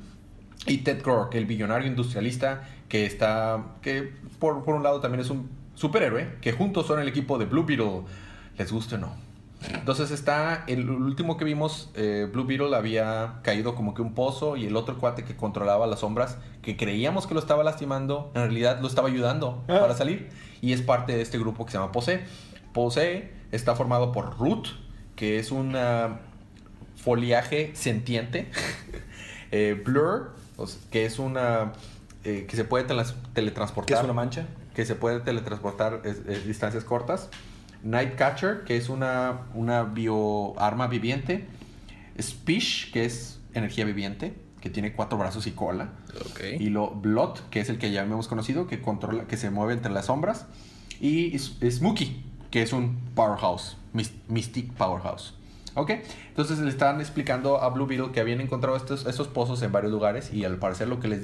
y Ted Krog, el billonario industrialista que está, que por, por un lado también es un superhéroe, que juntos son el equipo de Blue Beetle, les guste o no. Entonces está, el último que vimos, eh, Blue Beetle había caído como que un pozo y el otro cuate que controlaba las sombras, que creíamos que lo estaba lastimando, en realidad lo estaba ayudando Ah. para salir. Y es parte de este grupo que se llama Pose. Pose está formado por Root, que es un foliaje sentiente. Eh, Blur, que es una... eh, que se puede teletransportar ¿Qué es una mancha? que se puede teletransportar es- es distancias cortas. Nightcatcher, que es una, una bioarma viviente. Spish, que es energía viviente, que tiene cuatro brazos y cola. Ok. Y lo Blot, que es el que ya hemos conocido, que controla, que se mueve entre las sombras. Y Smokey, que es un powerhouse, Mystic Powerhouse. Ok, entonces le están explicando a Blue Beetle que habían encontrado estos, estos pozos en varios lugares y al parecer lo que, les,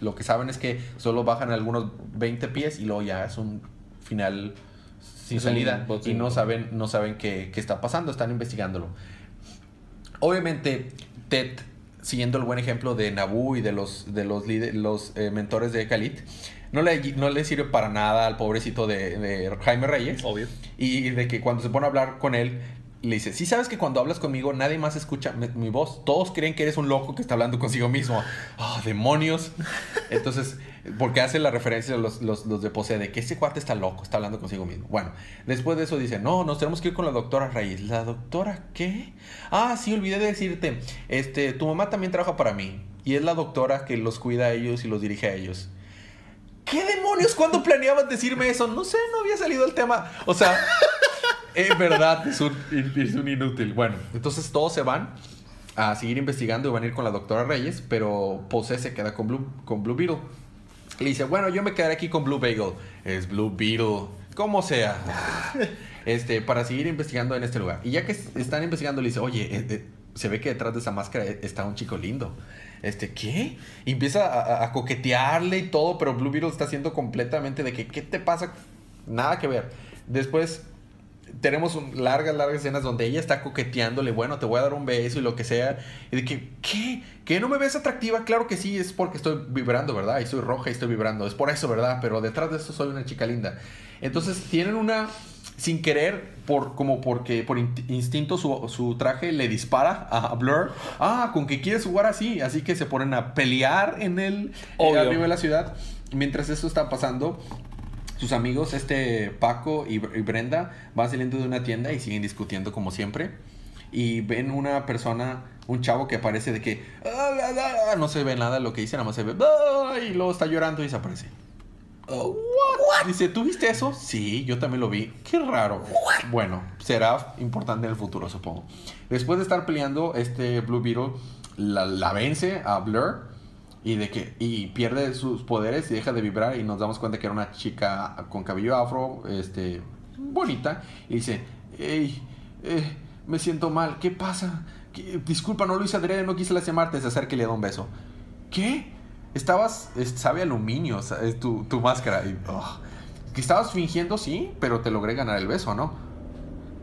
lo que saben es que solo bajan algunos 20 pies y luego ya es un final sin Es salida y no saben, no saben qué, qué está pasando, están investigándolo. Obviamente, Ted, siguiendo el buen ejemplo de Naboo y de los, de los, los eh, mentores de Khalid, no le, no le sirve para nada al pobrecito de, de Jaime Reyes. Obvio. Y de que cuando se pone a hablar con él, le dice, sí sabes que cuando hablas conmigo nadie más escucha mi, voz. Todos creen que eres un loco que está hablando consigo mismo. ¡Ah, demonios! Entonces, porque hace la referencia a los, los, los de de que ese cuate está loco, está hablando consigo mismo. Bueno, después de eso dice, no, nos tenemos que ir con la doctora Reyes. ¿La doctora qué? Ah, sí, olvidé de decirte. Este, tu mamá también trabaja para mí. Y es la doctora que los cuida a ellos y los dirige a ellos. ¿Qué demonios? ¿Cuándo planeabas decirme eso? No sé, no había salido el tema. O sea, en verdad, es un, es un inútil. Bueno, entonces todos se van a seguir investigando y van a ir con la doctora Reyes, pero Pose se queda con Blue, con Blue Beetle. Le dice, bueno, yo me quedaré aquí con Blue Bagel. Es Blue Beetle. Como sea. Este, para seguir investigando en este lugar. Y ya que es- están investigando, le dice, oye, eh, eh, se ve que detrás de esa máscara eh, está un chico lindo. Este, ¿qué? Y empieza a, a- a coquetearle y todo, pero Blue Beetle está haciendo completamente de que, ¿qué te pasa? Nada que ver. Después tenemos un- largas, largas escenas donde ella está coqueteándole, bueno, te voy a dar un beso y lo que sea. Y de que, ¿qué? ¿Que no me ves atractiva? Claro que sí, es porque estoy vibrando, ¿verdad? Y soy roja y estoy vibrando. Es por eso, ¿verdad? Pero detrás de eso soy una chica linda. Entonces tienen una, sin querer, por, como porque por in- instinto su, su traje le dispara a Blur. Ah, con que quieres jugar así. Así que se ponen a pelear en el, eh, Obvio. arriba de la ciudad. Mientras esto está pasando, sus amigos, este Paco y, Brenda, van saliendo de una tienda y siguen discutiendo como siempre. Y ven una persona, un chavo que aparece de que "Ah, la, la", no se ve nada de lo que dice, nada más se ve y luego está llorando y desaparece. Oh, Dice, ¿tú viste eso? Sí, yo también lo vi. Qué raro. Bueno, será importante en el futuro, supongo. Después de estar peleando, este Blue Beetle la, la vence a Blur y de que y pierde sus poderes y deja de vibrar y nos damos cuenta que era una chica con cabello afro, este, bonita y dice, hey, eh, me siento mal, ¿qué pasa? ¿Qué- Disculpa, no lo hice adrede, no quise lastimarte, se acerca y le da un beso. ¿Qué? Estabas, es- sabe aluminio, es tu, tu máscara. Y, ugh. que estabas fingiendo, sí, pero te logré ganar el beso, ¿no?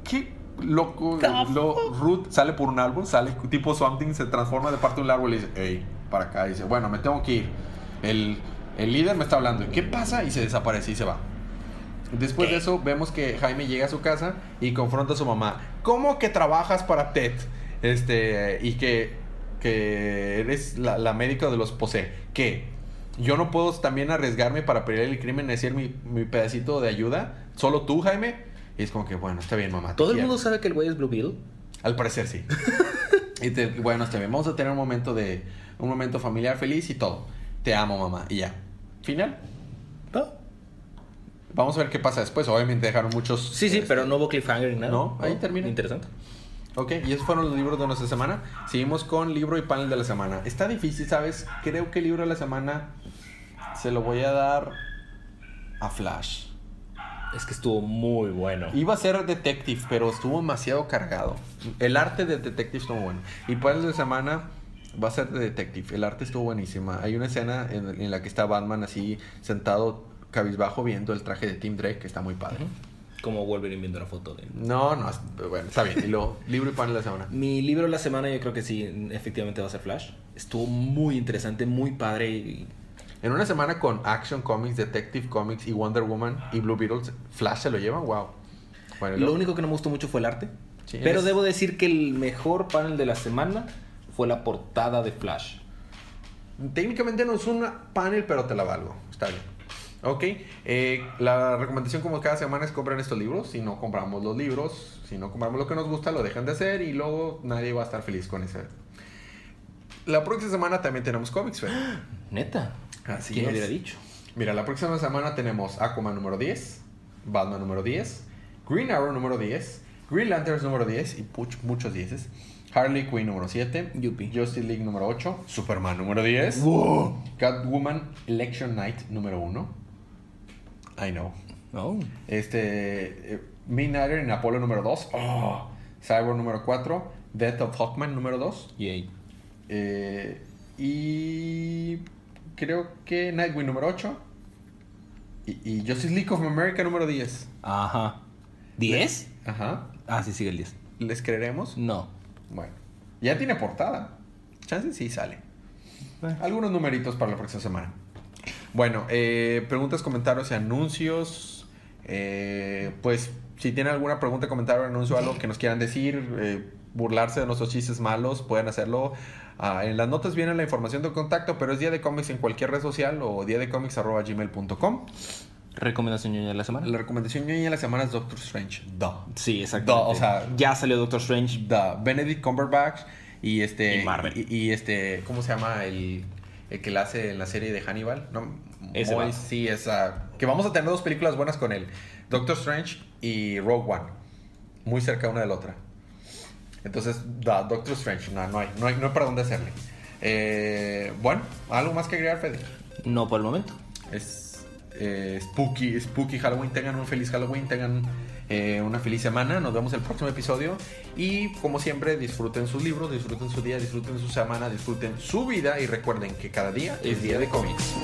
¿Qué loco? Lo, Ruth sale por un árbol, sale tipo Swamp Thing, se transforma de parte de un árbol y dice, hey, para acá. Y dice, bueno, me tengo que ir. El, el líder me está hablando. ¿Y ¿Qué pasa? Y se desaparece y se va. Después de eso, vemos que Jaime llega a su casa y confronta a su mamá. ¿Cómo que trabajas para Ted? Este, y que, que eres la, la médica de los posee. ¿Qué? Yo no puedo también arriesgarme para pelear el crimen y decir mi, mi pedacito de ayuda. ¿Solo tú, Jaime? Y es como que, bueno, está bien, mamá. ¿Todo el mundo sabe que el güey es Blue Beetle? Al parecer sí. y te- bueno, está bien. Vamos a tener un momento de un momento familiar feliz y todo. Te amo, mamá. Y ya. Final. No. Vamos a ver qué pasa después. Obviamente dejaron muchos. Sí, sí, este, pero no hubo cliffhanger ni nada. No, ahí termina. Interesante. Ok, y esos fueron los libros de nuestra semana. Seguimos con libro y panel de la semana. Está difícil, ¿sabes? Creo que el libro de la semana se lo voy a dar a Flash. Es que estuvo muy bueno. Iba a ser Detective, pero estuvo demasiado cargado. El arte de Detective estuvo bueno. Y panel de la semana va a ser de Detective. El arte estuvo buenísima. Hay una escena en, en la que está Batman así sentado cabizbajo viendo el traje de Tim Drake que está muy padre. Como Wolverine viendo la foto de... No, no, es- bueno, está bien. Y luego, libro y panel de la semana. Mi libro de la semana yo creo que sí, efectivamente va a ser Flash. Estuvo muy interesante, muy padre. y- En una semana con Action Comics, Detective Comics y Wonder Woman y Blue Beatles, Flash se lo llevan, wow. Bueno, Lo luego- único que no me gustó mucho fue el arte. Sí, pero es- debo decir que el mejor panel de la semana fue la portada de Flash. Técnicamente no es un panel, pero te la valgo. Está bien. Ok, eh, la recomendación como cada semana es compren estos libros. Si no compramos los libros, si no compramos lo que nos gusta, lo dejan de hacer y luego nadie va a estar feliz con ese. La próxima semana también tenemos cómics, Fer. Neta. Así ¿Quién es. hubiera dicho? Mira, la próxima semana tenemos Aquaman número 10, Batman número 10, Green Arrow número 10, Green Lanterns número 10 y muchos 10. Harley Quinn número 7, Yupi. Justice League número 8, Superman número 10, Catwoman Election Night número 1. I know. Oh. Este eh, Midnighter en Apolo número 2, oh, Cyborg número 4, Death of Hawkman número 2 Yay. eh, y creo que Nightwing número 8 y, y Justice League of America número 10. Ajá. ¿10? Ajá. Ah, sí, sigue el 10. ¿Les creeremos? No. Bueno, ya tiene portada. Chance sí sale. Algunos numeritos para la próxima semana. Bueno, eh, preguntas, comentarios y anuncios. Eh, pues si tienen alguna pregunta, comentario, anuncio, algo que nos quieran decir, eh, burlarse de nuestros chistes malos, pueden hacerlo. Ah, en las notas viene la información de contacto, pero es Día de Cómics en cualquier red social o día de gmail.com. ¿Recomendación ñoña de la semana? La recomendación ñoña de la semana es Doctor Strange. Duh. Sí, exacto. O sea- ya salió Doctor Strange. The Benedict Cumberbatch y este Y Marvel. y, y este cómo se llama el, el que la hace en la serie de Hannibal no Ese Moy- vato. sí esa que vamos a tener dos películas buenas con él Doctor Strange y Rogue One muy cerca una de la otra entonces da Doctor Strange no, no hay no hay no hay para dónde hacerle Eh, bueno algo más que agregar Fede No por el momento. es eh, spooky, spooky Halloween. Tengan un feliz Halloween, tengan eh, una feliz semana. Nos vemos el próximo episodio. Y como siempre, disfruten sus libros, disfruten su día, disfruten su semana, disfruten su vida. Y recuerden que cada día es día de cómics.